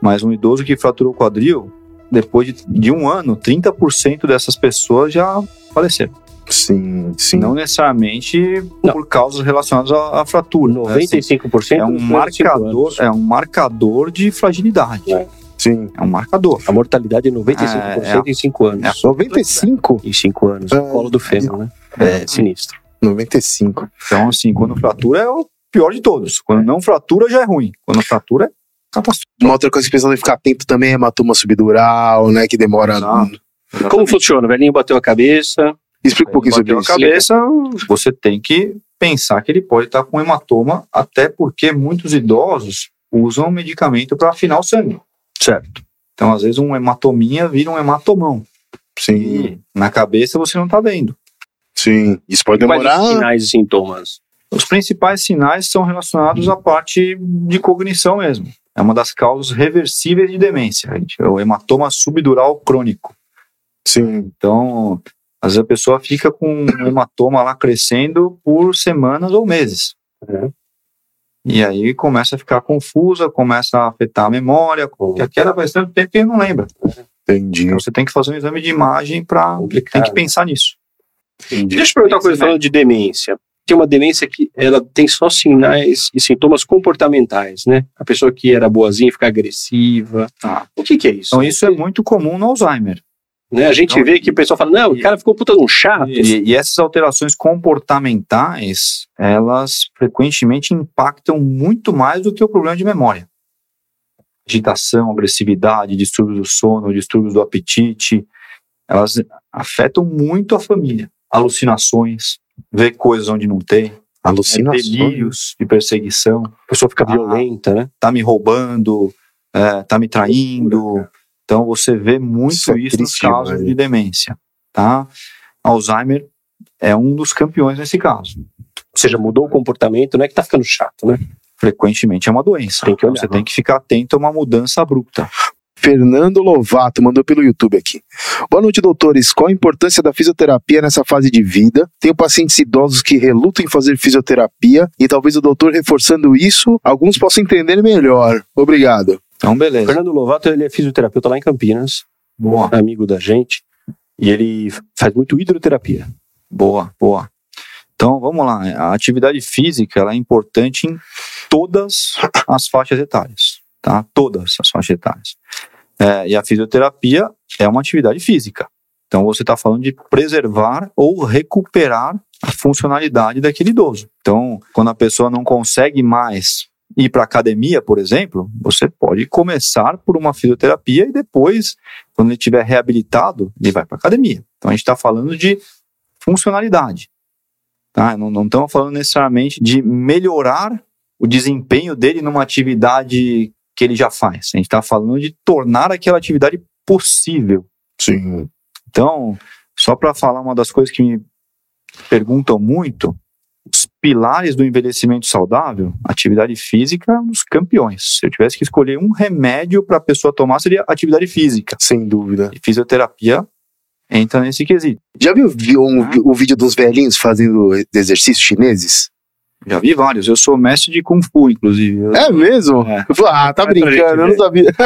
Speaker 4: Mas um idoso que fraturou o quadril, depois de, de um ano, 30% dessas pessoas já faleceram.
Speaker 2: sim, sim.
Speaker 4: Não necessariamente
Speaker 3: Não.
Speaker 4: por causas relacionadas à, à fratura. né? Assim,
Speaker 3: 95%
Speaker 4: É um
Speaker 3: nos primeiros cinco
Speaker 4: marcador,
Speaker 3: anos.
Speaker 4: é um marcador de fragilidade.
Speaker 3: É.
Speaker 2: sim.
Speaker 4: É um marcador.
Speaker 3: A mortalidade é 95% em 5 anos.
Speaker 4: É.
Speaker 2: 95?
Speaker 3: Em 5 anos,
Speaker 2: É.
Speaker 3: colo do fêmur, né? É sinistro.
Speaker 2: 95.
Speaker 4: Então, assim, quando fratura é o pior de todos. Quando não fratura já é ruim. Quando fratura é catastrófico.
Speaker 2: Uma outra coisa que precisa ficar atento também é hematoma subdural, né? Que demora.
Speaker 4: Exato.
Speaker 3: Como funciona? O velhinho bateu a cabeça,
Speaker 2: Explica um pouquinho sobre
Speaker 4: Bateu a
Speaker 2: isso.
Speaker 4: cabeça, você tem que pensar que ele pode estar com hematoma, até porque muitos idosos usam medicamento para afinar o sangue.
Speaker 3: Certo?
Speaker 4: Então, às vezes, um hematominha vira um hematomão.
Speaker 2: Sim,
Speaker 4: E na cabeça você não está vendo.
Speaker 2: sim. Isso pode
Speaker 3: Quais
Speaker 2: demorar.
Speaker 3: os sinais e sintomas?
Speaker 4: Os principais sinais são relacionados à parte de cognição mesmo. É uma das causas reversíveis de demência, gente. É o hematoma subdural crônico.
Speaker 2: Sim,
Speaker 4: Então, às vezes a pessoa fica com um hematoma lá crescendo por semanas ou meses.
Speaker 3: É.
Speaker 4: E aí começa a ficar confusa, começa a afetar a memória, porque aquela faz tanto tempo que ele não lembra.
Speaker 2: entendi.
Speaker 4: Então você tem que fazer um exame de imagem para tem que pensar nisso.
Speaker 2: entendi.
Speaker 3: Deixa eu perguntar uma coisa, falando de demência. Tem uma demência que ela tem só sinais e sintomas comportamentais, né? A pessoa que era boazinha fica agressiva.
Speaker 4: Ah.
Speaker 3: O que, que é isso?
Speaker 4: Então isso é muito comum no Alzheimer.
Speaker 3: Né? A gente
Speaker 4: Então,
Speaker 3: vê que o pessoal fala, não, o cara ficou puta de um chato.
Speaker 4: E, e essas alterações comportamentais, elas frequentemente impactam muito mais do que o problema de memória. Agitação, agressividade, distúrbios do sono, distúrbios do apetite, elas afetam muito a família. Alucinações, ver coisas onde não tem, é,
Speaker 2: Alucinações.
Speaker 4: delírios de perseguição,
Speaker 3: A pessoa fica
Speaker 4: Ah.
Speaker 3: violenta, né?
Speaker 4: tá me roubando, é, tá me traindo. Então você vê muito
Speaker 2: Isso
Speaker 4: isso,
Speaker 2: é
Speaker 4: nos
Speaker 2: triste
Speaker 4: casos de demência, tá? Alzheimer é um dos campeões nesse caso.
Speaker 3: Ou seja, mudou o comportamento, não é que tá ficando chato, né?
Speaker 4: Frequentemente é uma doença.
Speaker 3: Tem que olhar,
Speaker 4: Você
Speaker 3: né?
Speaker 4: tem que ficar atento a uma mudança abrupta.
Speaker 2: Fernando Lovato mandou pelo YouTube aqui. Boa noite, doutores. Qual a importância da fisioterapia nessa fase de vida? Tenho pacientes idosos que relutam em fazer fisioterapia e talvez o doutor reforçando isso, alguns possam entender melhor. Obrigado.
Speaker 4: Então, beleza.
Speaker 3: Fernando Lovato, ele é fisioterapeuta lá em Campinas,
Speaker 4: Boa,
Speaker 3: amigo da gente, e ele faz muito hidroterapia.
Speaker 4: boa, boa. Então, vamos lá. A atividade física ela é importante em todas as faixas etárias, tá? Todas as faixas etárias. É, e a fisioterapia é uma atividade física. Então, você está falando de preservar ou recuperar a funcionalidade daquele idoso. Então, quando a pessoa não consegue mais ir para academia, por exemplo, você pode começar por uma fisioterapia e depois, quando ele estiver reabilitado, ele vai para academia. Então, a gente está falando de funcionalidade. Tá? Não, não estamos falando necessariamente de melhorar o desempenho dele numa atividade que ele já faz. A gente está falando de tornar aquela atividade possível.
Speaker 2: Sim.
Speaker 4: Então, só para falar uma das coisas que me perguntam muito, pilares do envelhecimento saudável, atividade física, é um dos campeões. Se eu tivesse que escolher um remédio para a pessoa tomar, seria atividade física.
Speaker 2: Sem dúvida.
Speaker 4: E fisioterapia entra nesse quesito.
Speaker 2: Já viu vi- um- o vídeo dos velhinhos fazendo exercícios chineses?
Speaker 4: Já vi vários. Eu sou mestre de Kung Fu, inclusive. Eu-
Speaker 2: É mesmo?
Speaker 4: É.
Speaker 2: Eu ah, tá brincando, eu não sabia.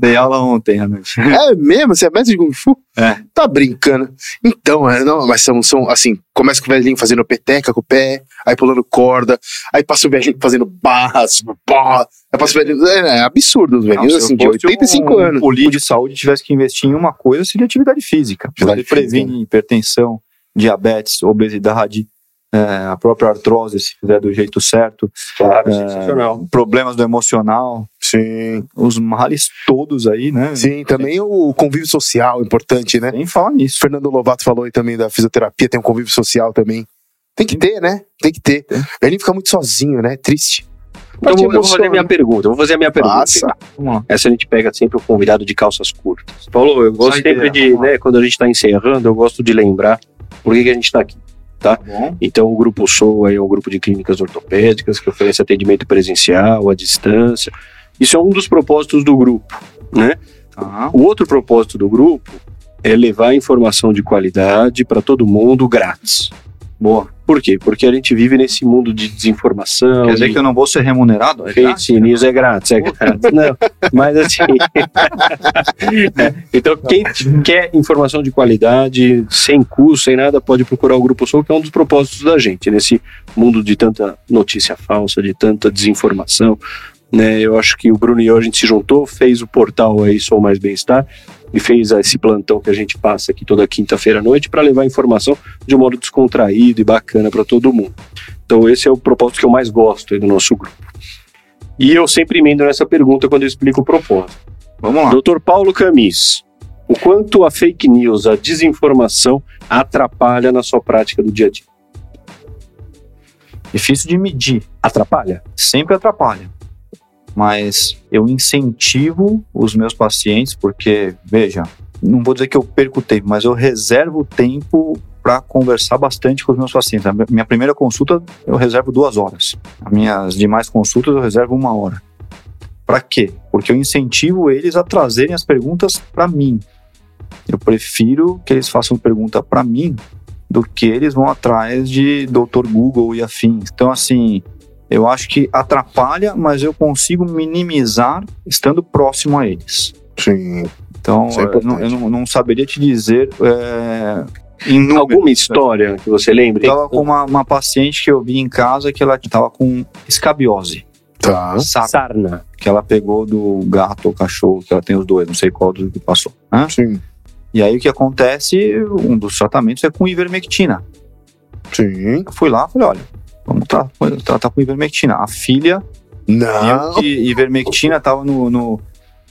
Speaker 4: Dei aula ontem à noite.
Speaker 2: É mesmo? Você é mestre de Kung Fu?
Speaker 4: É.
Speaker 2: Tá brincando. Então, é, não, mas são, são assim, começa com o velhinho fazendo peteca com o pé, aí pulando corda, aí passa o velhinho fazendo barras, porra, aí passa o velhinho. É, é absurdo os velhinhos,
Speaker 4: Não,
Speaker 2: assim,
Speaker 4: se
Speaker 2: de
Speaker 4: eu fosse
Speaker 2: 85
Speaker 4: um
Speaker 2: anos.
Speaker 4: político de saúde tivesse que investir em uma coisa, seria atividade física.
Speaker 2: Atividade
Speaker 4: previne hipertensão, diabetes, obesidade, é, a própria artrose, se fizer do jeito certo,
Speaker 3: Claro,
Speaker 4: É.
Speaker 3: sensacional.
Speaker 4: problemas do emocional,
Speaker 2: Sim.
Speaker 4: os males todos aí, né?
Speaker 2: Sim, também o convívio social, importante, né?
Speaker 4: Nem falar nisso.
Speaker 2: Fernando Lovato falou aí também da fisioterapia, tem um convívio social também. Tem que ter, né? Tem que ter. O velhinho fica muito sozinho, né? Triste.
Speaker 3: Então, eu vou, fazer a minha pergunta. Vou fazer a minha pergunta.
Speaker 4: Lá.
Speaker 3: Essa a gente pega sempre o convidado de calças curtas. Paulo, eu gosto
Speaker 4: Só
Speaker 3: sempre
Speaker 4: ideia.
Speaker 3: de, né, quando a gente está encerrando, eu gosto de lembrar por que, que a gente está aqui.
Speaker 4: Tá bom?
Speaker 3: Então, o Grupo Sou é um grupo de clínicas ortopédicas que oferece atendimento presencial, à distância. Isso é um dos propósitos do grupo, né?
Speaker 4: Tá.
Speaker 3: O outro propósito do grupo é levar informação de qualidade para todo mundo grátis.
Speaker 4: Boa.
Speaker 3: Por quê? Porque a gente vive nesse mundo de desinformação.
Speaker 4: Quer dizer
Speaker 3: de
Speaker 4: que eu não vou ser remunerado? É grátis?
Speaker 3: news é grátis, é grátis. Não, mas assim. É, então, quem quer informação de qualidade, sem custo, sem nada, pode procurar o Grupo Sou, que é um dos propósitos da gente, nesse mundo de tanta notícia falsa, de tanta desinformação. Né, eu acho que o Bruno e eu a gente se juntou, fez o portal aí Sou Mais Bem-Estar e fez esse plantão que a gente passa aqui toda quinta-feira à noite para levar informação de um modo descontraído e bacana para todo mundo. Então esse é o propósito que eu mais gosto aí do nosso grupo. E eu sempre emendo nessa pergunta quando eu explico o propósito.
Speaker 4: Vamos lá.
Speaker 3: Doutor Paulo Camis, o quanto a fake news, a desinformação atrapalha na sua prática do dia a dia?
Speaker 4: Difícil de medir.
Speaker 3: Atrapalha?
Speaker 4: Sempre atrapalha. Mas eu incentivo os meus pacientes, porque, veja, não vou dizer que eu perco tempo, mas eu reservo tempo para conversar bastante com os meus pacientes. A minha primeira consulta eu reservo duas horas. As minhas demais consultas eu reservo uma hora. Para quê? Porque eu incentivo eles a trazerem as perguntas para mim. Eu prefiro que eles façam pergunta para mim do que eles vão atrás de Dr. Google e afins. Então, assim, eu acho que atrapalha, mas eu consigo minimizar estando próximo a eles.
Speaker 2: Sim.
Speaker 4: Então,
Speaker 2: é
Speaker 4: eu, não, eu não- não saberia te dizer é.
Speaker 3: Alguma história que você lembre?
Speaker 4: Eu tava com uma, uma paciente que eu vi em casa que ela tava com escabiose,
Speaker 2: Tá.
Speaker 4: sabe?
Speaker 3: Sarna.
Speaker 4: Que ela pegou do gato ou cachorro, que ela tem os dois, não sei qual dos que passou. né?
Speaker 2: Sim.
Speaker 4: E aí o que acontece, um dos tratamentos é com ivermectina.
Speaker 2: Sim.
Speaker 4: Eu fui lá falei, olha, vamos tra tratar com ivermectina. A filha
Speaker 2: Não.
Speaker 4: viu que ivermectina estava no, no,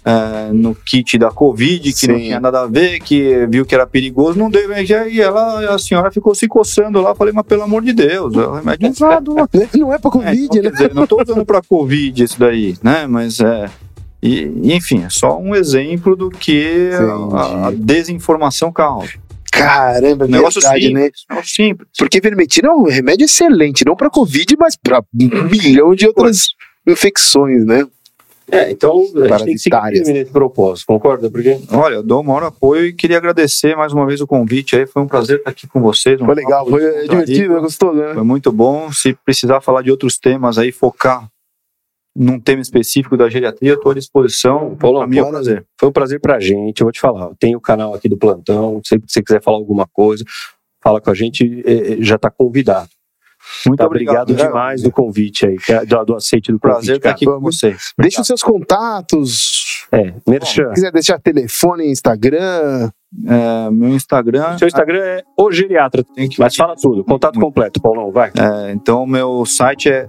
Speaker 4: é, no kit da Covid, que não
Speaker 2: Sim.
Speaker 4: tinha nada a ver, que viu que era perigoso, não deu. E ela, a senhora ficou se coçando lá. Falei, mas pelo amor de Deus, é um remédio usado. né?
Speaker 2: Não é pra
Speaker 4: É,
Speaker 2: Covid,
Speaker 4: então, quer
Speaker 2: né?
Speaker 4: dizer, não estou usando para Covid isso daí, né? Mas é. E, enfim, é só um exemplo do que a, a desinformação causa.
Speaker 2: Caramba, é
Speaker 4: Negócio
Speaker 2: verdade,
Speaker 4: simples,
Speaker 2: né?
Speaker 4: negócio simples.
Speaker 2: Porque vermectina é um remédio excelente, não pra Covid, mas pra um milhão de outras infecções, né?
Speaker 3: É, então a gente tem que seguir nesse propósito, concorda? Porque
Speaker 4: Olha, eu dou o maior apoio e queria agradecer mais uma vez o convite aí. Foi um prazer estar aqui com vocês. um
Speaker 2: Foi legal, foi divertido, é gostoso, né?
Speaker 4: Foi muito bom. Se precisar falar de outros temas aí, focar num tema específico da geriatria, estou à disposição.
Speaker 3: Paulão,
Speaker 4: Para mim é um prazer.
Speaker 3: foi um prazer pra gente, eu vou te falar. Tem o canal aqui do Plantão, sempre que você quiser falar alguma coisa, fala com a gente, eh, eh, já tá convidado.
Speaker 4: Muito
Speaker 3: Tá,
Speaker 4: obrigado.
Speaker 3: obrigado demais do convite aí, é- do, do aceite do
Speaker 4: Prazer
Speaker 3: convite.
Speaker 4: estar
Speaker 3: cara.
Speaker 4: aqui com vocês.
Speaker 2: Deixa os seus contatos.
Speaker 3: É, Merchan.
Speaker 2: Se quiser deixar telefone, Instagram.
Speaker 4: É, meu Instagram.
Speaker 3: Seu Instagram é o geriatra,
Speaker 4: tem que
Speaker 3: mas fala tudo, contato completo, Paulão, vai.
Speaker 4: É, então, meu site é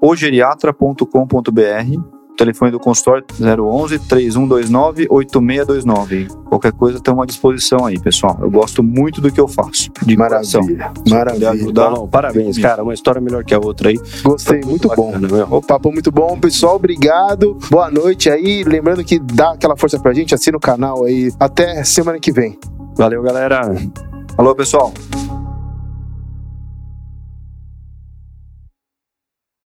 Speaker 4: ogeriatra.com.br. Telefone do consultório 011 3129 8629. Qualquer coisa, estamos à disposição aí, pessoal. Eu gosto muito do que eu faço. De coração.
Speaker 2: Maravilha.
Speaker 4: Se
Speaker 2: Maravilha.
Speaker 4: ajudar,
Speaker 3: parabéns, cara, uma história melhor que a outra aí.
Speaker 2: Gostei, muito bom.
Speaker 3: Bacana, meu.
Speaker 2: O papo muito bom, pessoal. Obrigado. Boa noite aí. Lembrando que dá aquela força pra gente, assina o canal aí. Até semana que vem.
Speaker 3: Valeu, galera.
Speaker 4: Alô, pessoal.